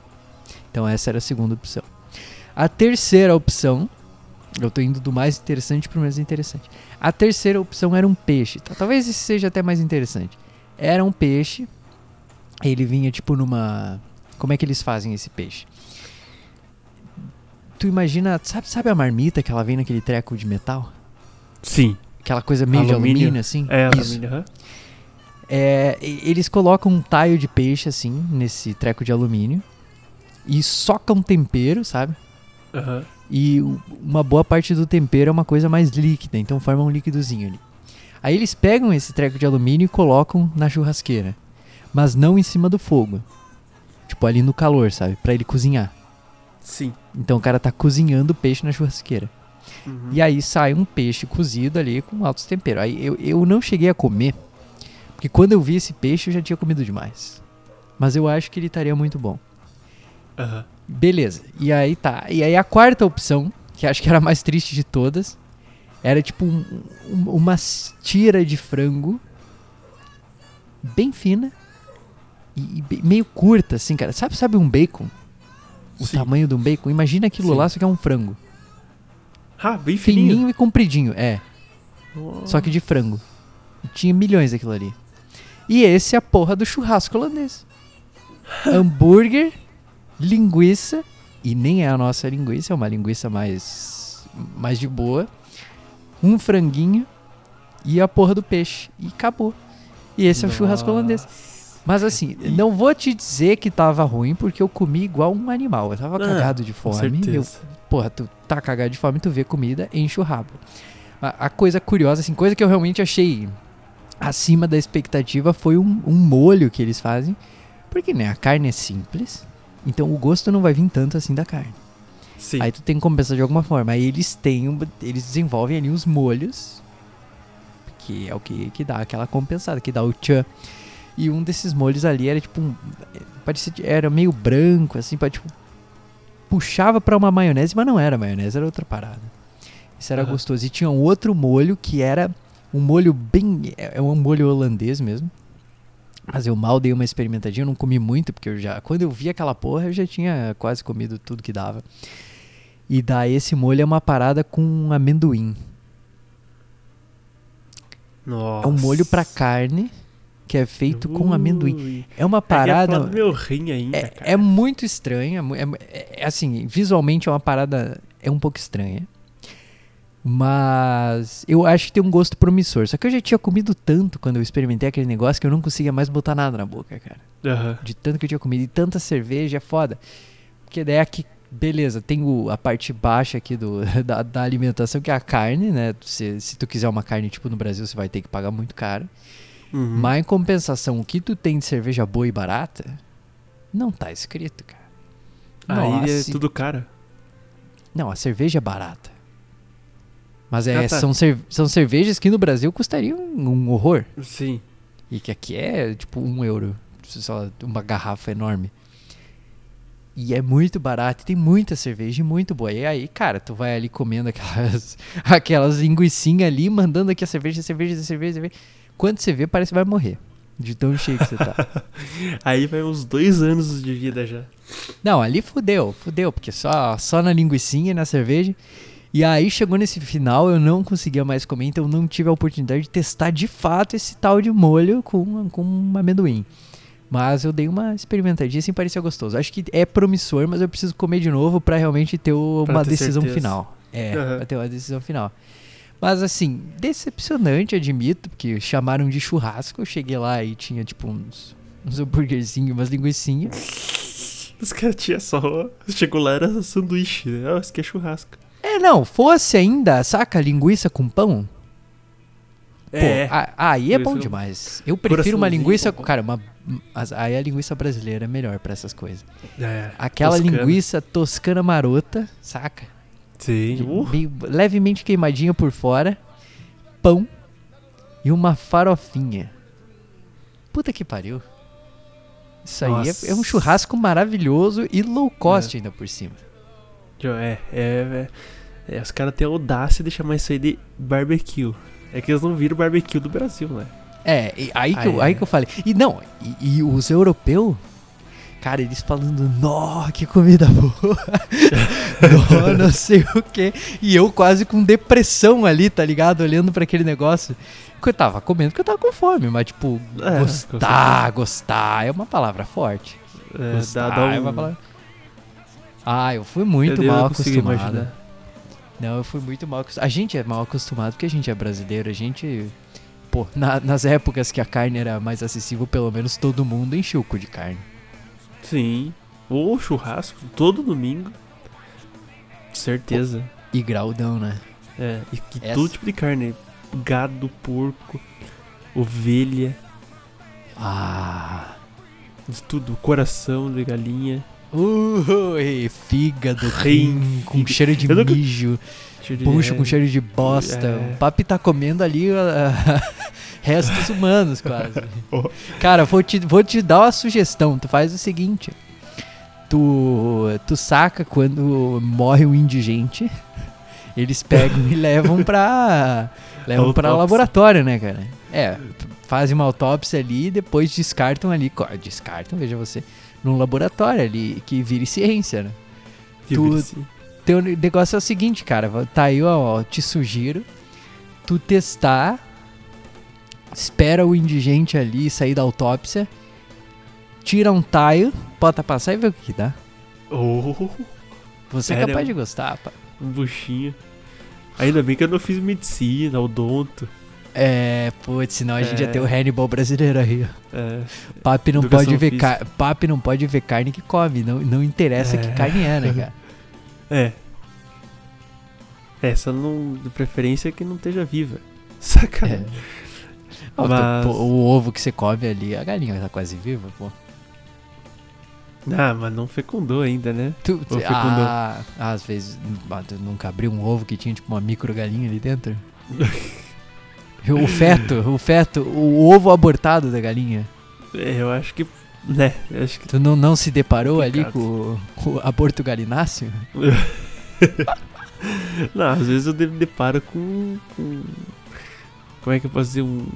Então essa era a segunda opção. A terceira opção, eu tô indo do mais interessante pro menos interessante. A terceira opção era um peixe. tá? Talvez esse seja até mais interessante. Era um peixe, ele vinha tipo numa... Como é que eles fazem esse peixe? Tu imagina, sabe, sabe a marmita que ela vem naquele treco de metal? Sim. Aquela coisa meio de Alumínio. alumínio, assim? É, Isso. alumínio, aham. É, eles colocam um taio de peixe, assim, nesse treco de alumínio. E socam tempero, sabe? Aham. E uma boa parte do tempero é uma coisa mais líquida, então forma um líquidozinho ali. Aí eles pegam esse treco de alumínio e colocam na churrasqueira. Mas não em cima do fogo. Tipo, ali no calor, sabe? Pra ele cozinhar. Sim. Então o cara tá cozinhando o peixe na churrasqueira. Uhum. E aí sai um peixe cozido ali com altos temperos. Aí eu, eu não cheguei a comer, porque quando eu vi esse peixe eu já tinha comido demais. Mas eu acho que ele estaria muito bom. Aham. Beleza. E aí tá. E aí a quarta opção, que acho que era a mais triste de todas, era tipo um- um- uma tira de frango bem fina e, e meio curta, assim, cara. Sabe, sabe um bacon? O Sim. tamanho de um bacon? Imagina aquilo Sim. lá, só que é um frango. Ah, bem Fininho, fininho. e compridinho, é. Nossa. Só que de frango. Tinha milhões daquilo ali. E esse é a porra do churrasco holandês. Hambúrguer, linguiça, e nem é a nossa linguiça, é uma linguiça mais, mais de boa. Um franguinho e a porra do peixe. E acabou. E esse é o churrasco holandês. Mas assim, E- não vou te dizer que tava ruim, porque eu comi igual um animal. Eu tava Ah, cagado de fome. Eu porra, tu tá cagado de fome, tu vê comida, enche o rabo. A, a coisa curiosa, assim, coisa que eu realmente achei acima da expectativa foi um, um molho que eles fazem. Porque, né, a carne é simples, então o gosto não vai vir tanto assim da carne. Sim. Aí tu tem que compensar de alguma forma. Aí eles têm, um- eles desenvolvem ali os molhos, que é o que, que dá aquela compensada, que dá o tchan. E um desses molhos ali era tipo um, parecia, era meio branco, assim, pra, tipo, puxava pra uma maionese, mas não era maionese, era outra parada. Isso era Aham. gostoso. E tinha um outro molho que era um molho bem, é é um molho holandês mesmo. Mas eu mal dei uma experimentadinha, eu não comi muito, porque eu já, quando eu vi aquela porra, eu já tinha quase comido tudo que dava. E daí esse molho é uma parada com amendoim. Nossa. É um molho pra carne que é feito com amendoim. Ui. É uma É parada. do meu rim ainda, É, cara. é muito estranho. é É, é- é assim, visualmente é uma parada. É um pouco estranha. Mas eu acho que tem um gosto promissor. Só que eu já tinha comido tanto quando eu experimentei aquele negócio que eu não conseguia mais botar nada na boca, cara. Aham. De tanto que eu tinha comido. E tanta cerveja é foda. Porque daí aqui, beleza, tem o- a parte baixa aqui do, da, da alimentação, que é a carne, né? Se, se tu quiser uma carne tipo no Brasil, você vai ter que pagar muito caro. Uhum. Mas em compensação, o que tu tem de cerveja boa e barata, não tá escrito, cara. Aí é tudo cara. Não, a cerveja é barata. Mas é, Ah, tá. são, cer- são cervejas que no Brasil custariam um horror. Sim. E que aqui é tipo um euro. Só uma garrafa enorme. E é muito barato, e tem muita cerveja e muito boa. E aí, cara, tu vai ali comendo aquelas, aquelas linguiçinhas ali, mandando aqui a cerveja, cerveja, cerveja, cerveja. Quando você vê, parece que vai morrer. De tão cheio que você tá. Aí vai uns dois anos de vida já. Não, ali fudeu, fudeu, porque só, só na linguicinha e na cerveja. E aí chegou nesse final, eu não conseguia mais comer, então não tive a oportunidade de testar de fato esse tal de molho com, com amendoim. Mas eu dei uma experimentadinha assim, parecia gostoso. Acho que é promissor, mas eu preciso comer de novo pra realmente ter o- uma ter decisão certeza. final. É, pra ter uma decisão final. Mas assim, decepcionante, admito, porque chamaram de churrasco. Eu cheguei lá e tinha tipo uns, uns hambúrguerzinhos, umas linguiçinhas. Os caras tinham só. Chegou lá, era sanduíche, né? Ah, isso aqui é churrasco. É, não, fosse ainda, saca, linguiça com pão? Pô, É. aí é bom demais. Eu prefiro uma linguiça, cara, uma, mas aí a linguiça brasileira é melhor pra essas coisas. é. Aquela Toscana. linguiça toscana marota, saca? Sim. Uh, Meio levemente queimadinha por fora, pão e uma farofinha. Puta que pariu. Isso aí é, é um churrasco maravilhoso e low cost ainda por cima. é, é, é, é, Os caras têm a audácia de chamar isso aí de barbecue. É que eles não viram barbecue do Brasil, né? É, e aí que, Ah, eu, é. aí que eu falei. E não, e, e os europeus, cara, eles falando, nó, que comida boa. nó, não sei o que. E eu quase com depressão ali, tá ligado? Olhando pra aquele negócio. Que eu tava comendo porque eu tava com fome, mas tipo, É, gostar, gostar é uma palavra forte. É, Gostar dá, dá é um... uma palavra. Ah, eu fui muito eu, mal acostumado. imaginar. Não, eu fui muito mal acostumado. A gente é mal acostumado porque a gente é brasileiro. A gente. Pô, na- nas épocas que a carne era mais acessível, pelo menos todo mundo enchia o cu de carne. Sim. Ou churrasco, todo domingo. Certeza. E graudão, né? É, e, e Essa- todo tipo de carne. Gado, porco, ovelha, Ah. de tudo. Coração de galinha. Ui, fígado, Rim, rim, com fígado. cheiro de nunca- mijo, Cheiro de- bucho é, com cheiro de bosta. É. O papi tá comendo ali ah, restos humanos, quase. Oh. Cara, vou te, vou te dar uma sugestão. Tu faz o seguinte. Tu, tu saca quando morre um indigente, eles pegam e levam pra. Levam Autópsia. laboratório, né, cara? É, fazem uma autópsia ali e depois descartam ali. Descartam, veja você, num laboratório ali que vire ciência, né? que tu- vice. Teu negócio é o seguinte, cara. Tá aí, ó, ó, te sugiro. Tu testar. Espera o indigente ali sair da autópsia. Tira um taio, bota passar e vê o que dá. Oh, Você é capaz de gostar, pá. um buchinho. Ainda bem que eu não fiz medicina, odonto. É, putz, senão a gente ia É. ter o Hannibal brasileiro aí. É, Papi não Educação pode ver car... Papi não pode ver carne que come, não, não interessa que É. carne é, né, cara? é. Essa não. De preferência que não esteja viva. Sacanagem. Ó, Mas- pô, o ovo que você come ali, a galinha tá quase viva, pô. Ah, mas não fecundou ainda, né? Tu, Ou fecundou? ah, às vezes tu nunca abriu um ovo que tinha tipo uma micro galinha ali dentro? o feto, o feto, o ovo abortado da galinha. É, eu acho que. Né, acho que. Tu não, não se deparou ali com, o- com o aborto galináceo? Não, às vezes eu de- deparo com. com como é que eu posso dizer? Um,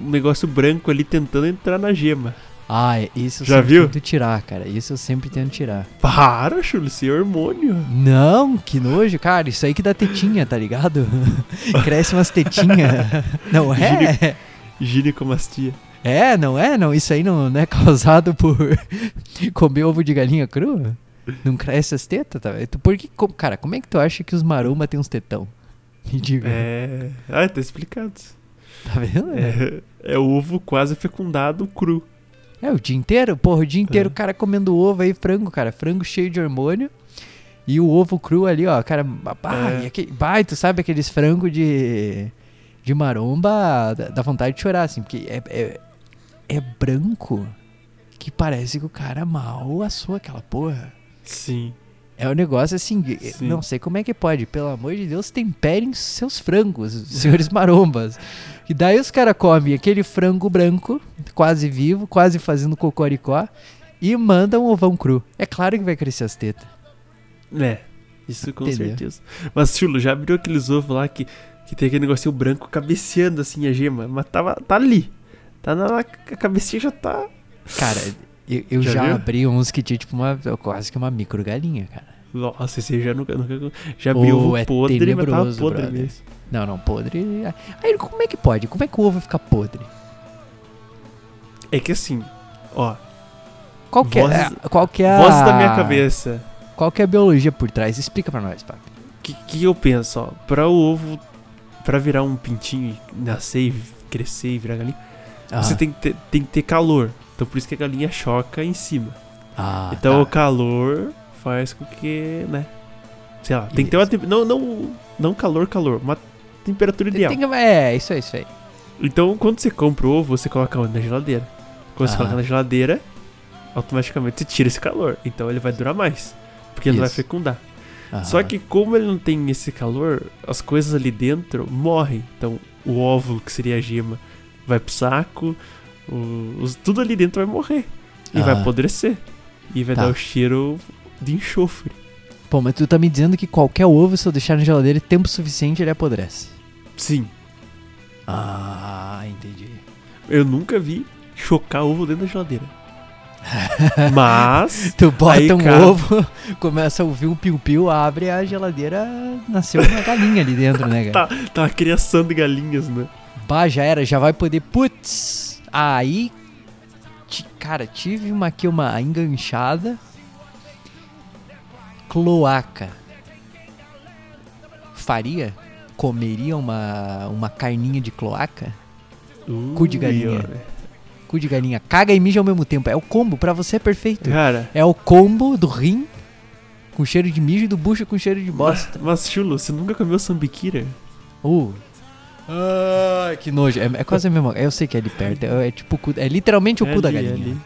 um negócio branco ali tentando entrar na gema. Ah, isso eu Já sempre viu? tento tirar, cara. Isso eu sempre tento tirar. Para, Chulo, isso é hormônio. Não, que nojo, cara. Isso aí que dá tetinha, tá ligado? Cresce umas tetinhas. Não é? Ginecomastia. É, não é? Não, isso aí não, não é causado por comer ovo de galinha crua? Não cresce as tetas, tá? Por que, cara, como é que tu acha que os maromba tem uns tetão? Me diga. É. Ah, tá explicado. Tá vendo? É. É, é ovo quase fecundado cru. É, o dia inteiro, porra, o dia inteiro É. o cara comendo ovo aí, frango, cara, frango cheio de hormônio. E o ovo cru ali, ó, cara, bah, É. aquele, bah, e tu sabe aqueles frangos de, de maromba, dá, dá vontade de chorar, assim, porque é, é, é branco que parece que o cara mal assou aquela porra. Sim. É um negócio assim, Sim. não sei como é que pode, pelo amor de Deus, temperem seus frangos, senhores marombas. E daí os caras comem aquele frango branco, quase vivo, quase fazendo cocoricó, e mandam um ovão cru. É claro que vai crescer as tetas. É. Isso com Entendeu? certeza. Mas, Chulo, já abriu aqueles ovos lá que, que tem aquele negocinho branco cabeceando assim a gema. Mas tava, tá ali. Tá na. A cabecinha já tá. Cara, eu, eu Já já, abri uns que tinha tipo uma, quase que uma micro galinha, cara. Nossa, esse já nunca. nunca já abriu Oh, ovo é podre, mas tenebroso, podre brother. mesmo. Não, não, podre. Aí como é que pode? Como é que o ovo fica podre? É que assim, ó. Qual que é, Vozes- qual que é a... Voz da minha cabeça. Qual que é a biologia por trás? Explica pra nós, papi. O que, que eu penso, ó? Pra o ovo. Pra virar um pintinho e nascer e crescer e virar galinha, você Ah, tem que, ter, tem que ter calor. Então por isso que a galinha choca em cima. ah, então o tá. calor faz com que, né? Sei lá, tem que ter uma. Não, não, não calor, calor. Uma temperatura Tem- ideal. tem é, isso aí, isso aí. Então quando você compra o ovo, você coloca? Na geladeira. Quando você Ah. coloca na geladeira, automaticamente você tira esse calor. Então ele vai durar mais. Porque ele vai Isso. fecundar. Só que como ele não tem esse calor, as coisas ali dentro morrem. Então o óvulo, que seria a gema, vai pro saco, o- os- tudo ali dentro vai morrer. E vai Ah. apodrecer. E vai Tá. dar o cheiro de enxofre. Pô, mas tu tá me dizendo que qualquer ovo, se eu deixar na geladeira tempo suficiente, ele apodrece. Sim, Ah, entendi. eu nunca vi chocar ovo dentro da geladeira. Mas. Tu bota Aí, um cara- ovo, começa a ouvir um piu-piu, abre a geladeira, nasceu uma galinha ali dentro, né, cara? Tá, tá uma criação de galinhas, né? Bah, já era, já vai poder. Putz! Aí. Cara, tive uma aqui, uma enganchada. Cloaca. Faria? Comeria uma, uma carninha de cloaca? Cu de galinha. Cu de galinha. Caga e mija ao mesmo tempo. É o combo, pra você é perfeito. Cara, É o combo do rim com cheiro de mijo e do bucho com cheiro de bosta. mas Chulo, você nunca comeu sambiquira? Uh. Ai, que nojo. É, é quase a mesma. Eu sei que é ali perto. É, é tipo. É literalmente o É cu da ali, é galinha. ali.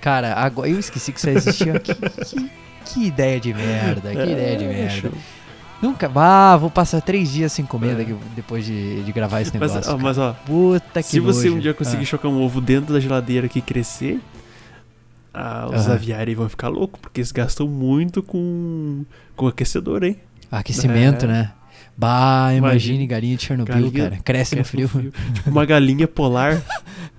Cara, agora eu esqueci que isso existia. que, que, que ideia de merda, que ideia de É, merda. show. Nunca. Ah, vou passar três dias sem comer É. depois de, de gravar esse Mas, negócio. ó, mas ó, cara. Puta que se você nojo. um dia conseguir Ah. chocar um ovo dentro da geladeira aqui e crescer, ah, os Aham. aviários vão ficar loucos, porque eles gastam muito com, com aquecimento, hein? Aquecimento, É. né? Bah, imagine galinha de Chernobyl, Galinha cara. Cresce no Cresce frio. tipo uma galinha polar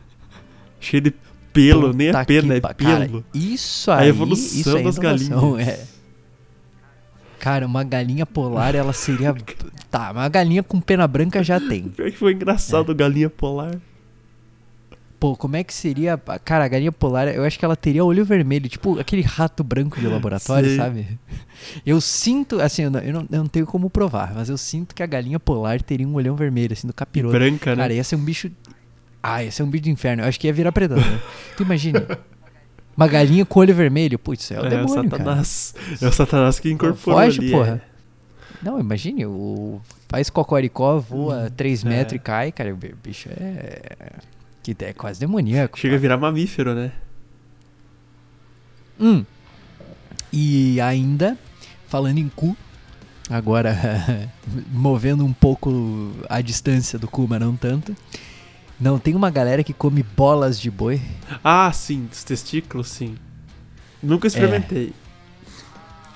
cheia de pelo, nem Puta é pena, é pa- cara, pelo. isso A aí, evolução isso aí é das inovação, galinhas. É. Cara, uma galinha polar, ela seria. Tá, uma galinha com pena branca já tem. Pior que foi engraçado, É. galinha polar. Pô, como é que seria. Cara, a galinha polar, eu acho que ela teria olho vermelho, tipo aquele rato branco de laboratório, Sei. sabe? Eu sinto, assim, eu não, eu, não, eu não tenho como provar, mas eu sinto que a galinha polar teria um olhão vermelho, assim, do capiroto. Branca, né? Cara, ia ser um bicho. Ah, ia ser um bicho do inferno. Eu acho que ia virar predador. tu imagina. Uma galinha com olho vermelho. Putz, é o é, o demônio, cara. Satanás. É o Satanás que incorporou Foge, ali. porra. é. Não, imagine, o faz cocoricó, voa 3 é. metros e cai, cara. O bicho é. Que é quase demoníaco. Chega a virar mamífero, né? Hum. E ainda, falando em cu, agora movendo um pouco a distância do cu, mas não tanto. Não, tem uma galera que come bolas de boi. Ah, sim, dos testículos, sim. Nunca experimentei.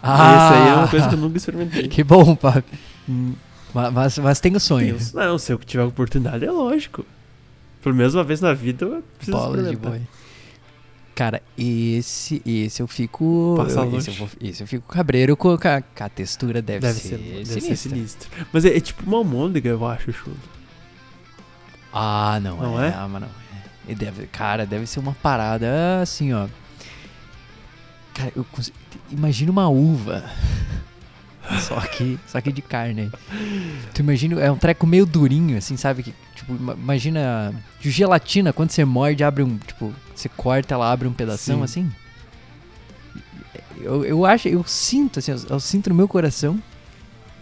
Ah, Esse aí é uma coisa que eu nunca experimentei. Que bom, papi. Hum, Ma- Mas, mas tenho sonho. Deus. Não, se eu tiver oportunidade, é lógico. Pelo menos uma vez na vida eu preciso Bolas de boi. Cara, esse, esse eu fico. Passa eu- esse, eu vou- esse eu fico cabreiro com a, com a textura, deve, Deve ser, ser, deve sinistra. ser sinistro. Mas é, é tipo uma almôndega, eu acho, chulo. Ah, não, Não é? é? Ah, mas não é. Deve, cara, deve ser uma parada assim, ó. Cara, eu consigo, imagina uma uva. Só que, só que de carne. Tu imagina, é um treco meio durinho, assim, sabe? Que, tipo, ima- imagina de gelatina, quando você morde, abre um, tipo, você corta, ela abre um pedação, Sim. assim. Eu, eu acho, eu sinto, assim, eu, eu sinto no meu coração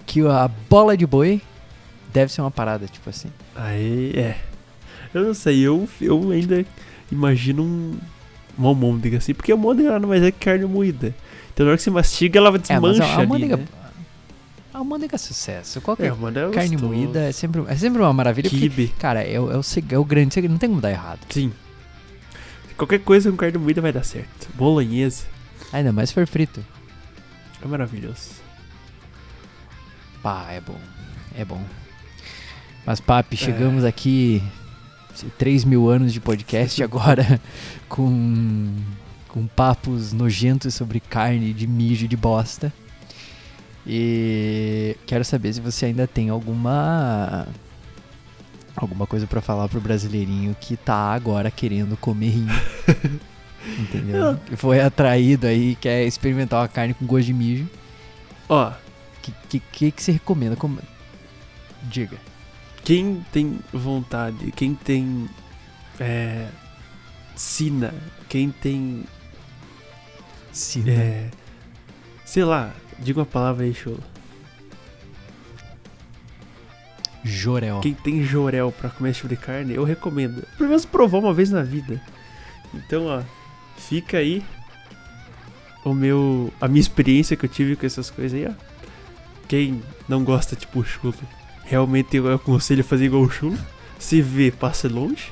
que a bola de boi deve ser uma parada, tipo assim. Aí, é. Eu não sei, eu, eu ainda imagino um, uma almôndega assim, porque a almôndega nada mais é que carne moída. Então na hora que você mastiga, ela É, mas desmancha a ali, almôndega, né? A almôndega é sucesso. É, Qualquer almôndega é carne gostoso. moída é sempre, é sempre uma maravilha. Porque, Quibe. cara, é, o- é, o, é o grande segredo, não tem como dar errado. Sim. Qualquer coisa com carne moída vai dar certo. Bolonhesa Ainda mais se for frito. é maravilhoso. Pá, é bom. É bom. Mas, papi, chegamos aqui. 3 mil anos de podcast agora com, com papos nojentos sobre carne de mijo de bosta. E quero saber se você ainda tem alguma alguma coisa pra falar pro brasileirinho que tá agora querendo comer rim. Entendeu? Que foi atraído aí, quer experimentar uma carne com gosto de mijo. Ó, que, que, que, que você recomenda? Como... Diga. quem tem vontade, quem tem é, sina, quem tem Sim. é, sei lá, diga uma palavra aí, show. Jorel. Quem tem jorel pra comer esse tipo de carne, eu recomendo. Pelo menos provar uma vez na vida. Então, ó, fica aí o meu a minha experiência que eu tive com essas coisas aí, ó. Quem não gosta tipo chulo, realmente eu aconselho a fazer igual o chulo. Se vê, passe longe.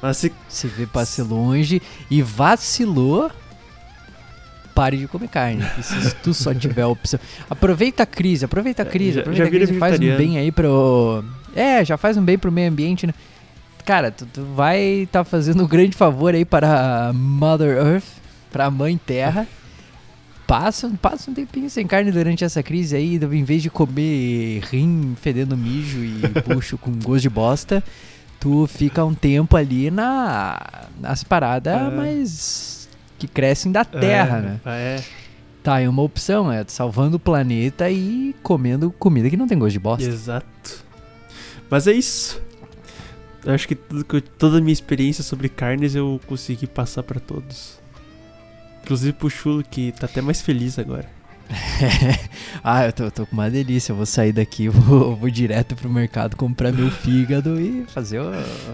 Mas se Se vê passe longe e vacilou, pare de comer carne. E se tu só tiver a opção. Aproveita a crise, aproveita a crise, já- aproveita já a vira crise e faz um bem aí pro. É, já faz um bem pro meio ambiente, né? Cara, tu, tu vai estar fazendo um grande favor aí para a Mother Earth, para a Mãe Terra. Passa, passa um tempinho sem carne durante essa crise aí, em vez de comer rim fedendo mijo e bucho com gosto de bosta, tu fica um tempo ali na nas paradas É. mais que crescem da terra, é, né? É, Tá, é uma opção, é salvando o planeta e comendo comida que não tem gosto de bosta. exato. Mas é isso. Eu acho que, tudo toda a minha experiência sobre carnes eu consegui passar pra todos. Inclusive pro Chulo, que tá até mais feliz agora. ah, eu tô, tô com uma delícia. Eu vou sair daqui, vou, vou direto pro mercado comprar meu fígado e fazer o,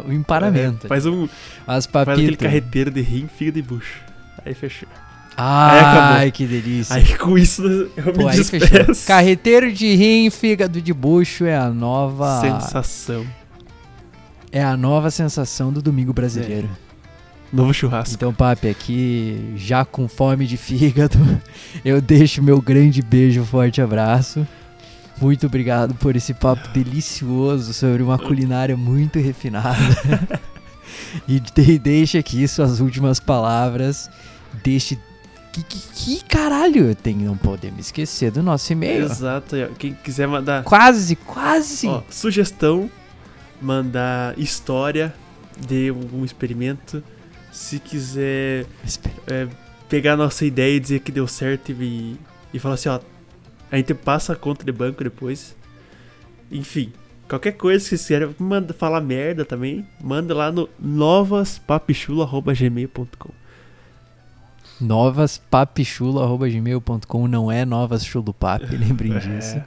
o emparamento. É, faz um, As faz aquele papitas. carreteiro de rim, fígado e bucho. Aí fechou. Ai, acabou. que delícia. Aí com isso eu Pô, me despeço. Carreteiro de rim, fígado de bucho é a nova. Sensação. É a nova sensação do domingo brasileiro. Novo churrasco. Então, papi, aqui, já com fome de fígado, eu deixo meu grande beijo, forte abraço. Muito obrigado por esse papo delicioso sobre uma culinária muito refinada. e de, deixa aqui suas últimas palavras. Deixe. Que, que, que caralho? Tem, não podemos esquecer do nosso e-mail. Exato. Quem quiser mandar Quase, quase. ó, sugestão, mandar história de algum experimento. Se quiser é, pegar a nossa ideia e dizer que deu certo e, e falar assim, ó, a gente passa a conta de banco depois. Enfim, qualquer coisa que vocês querem, manda falar merda também, manda lá no novaspapichula.gmail.com novaspapichula.gmail.com não é novas chulupap, lembrem disso. É,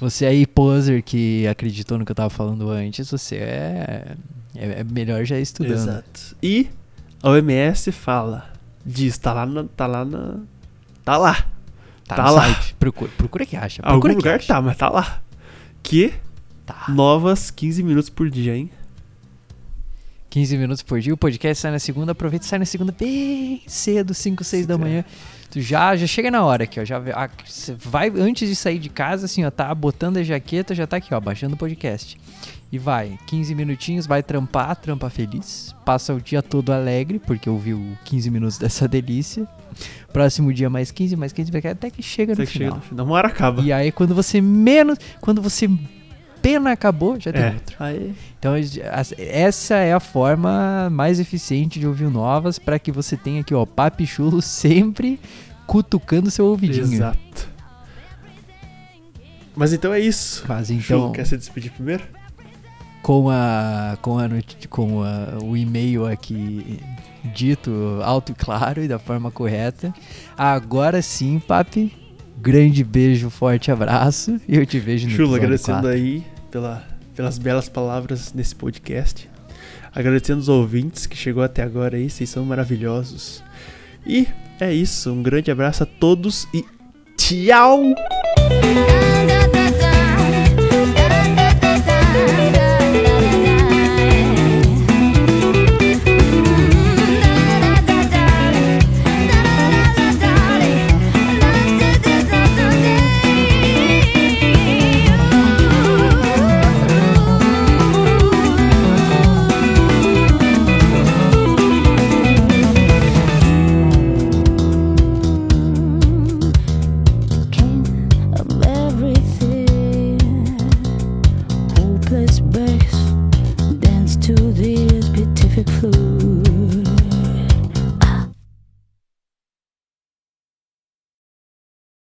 Você aí, poser, que acreditou no que eu tava falando antes, você é, é, é melhor já estudando. exato. E a OMS fala, diz, tá lá na, tá lá na, tá lá. Tá, Tá lá. Procura, procura que acha. Algum Procura que lugar acha. tá, mas tá lá. Que Tá. novas 15 minutos por dia, hein? 15 minutos por dia. O podcast sai na segunda. Aproveita e sai na segunda bem cedo, 5, 6 da É. manhã. Tu já, já chega na hora aqui, ó. Já, ah, você vai antes de sair de casa, assim, ó. Tá botando a jaqueta, já tá aqui, ó. Baixando o podcast. E vai, 15 minutinhos, vai trampar, trampa feliz. Passa o dia todo alegre, porque ouviu 15 minutos dessa delícia. Próximo dia mais 15, mais 15, até que chega no Até que chega final. no final. Uma hora acaba. E aí, quando você menos. Quando você pena acabou, já tem é. outro. Aí, Então, essa é a forma mais eficiente de ouvir o novas para que você tenha aqui, ó, papichulo sempre cutucando seu ouvidinho. Exato. Mas então é isso. Mas então, quer se despedir primeiro? com a com a com a- o e-mail aqui dito alto e claro e da forma correta, agora sim, papi, grande beijo, forte abraço e eu te vejo no Chula, agradecendo 4. aí pela, pelas belas palavras nesse podcast. Agradecendo os ouvintes que chegou até agora aí, vocês são maravilhosos. E é isso, um grande abraço a todos e tchau!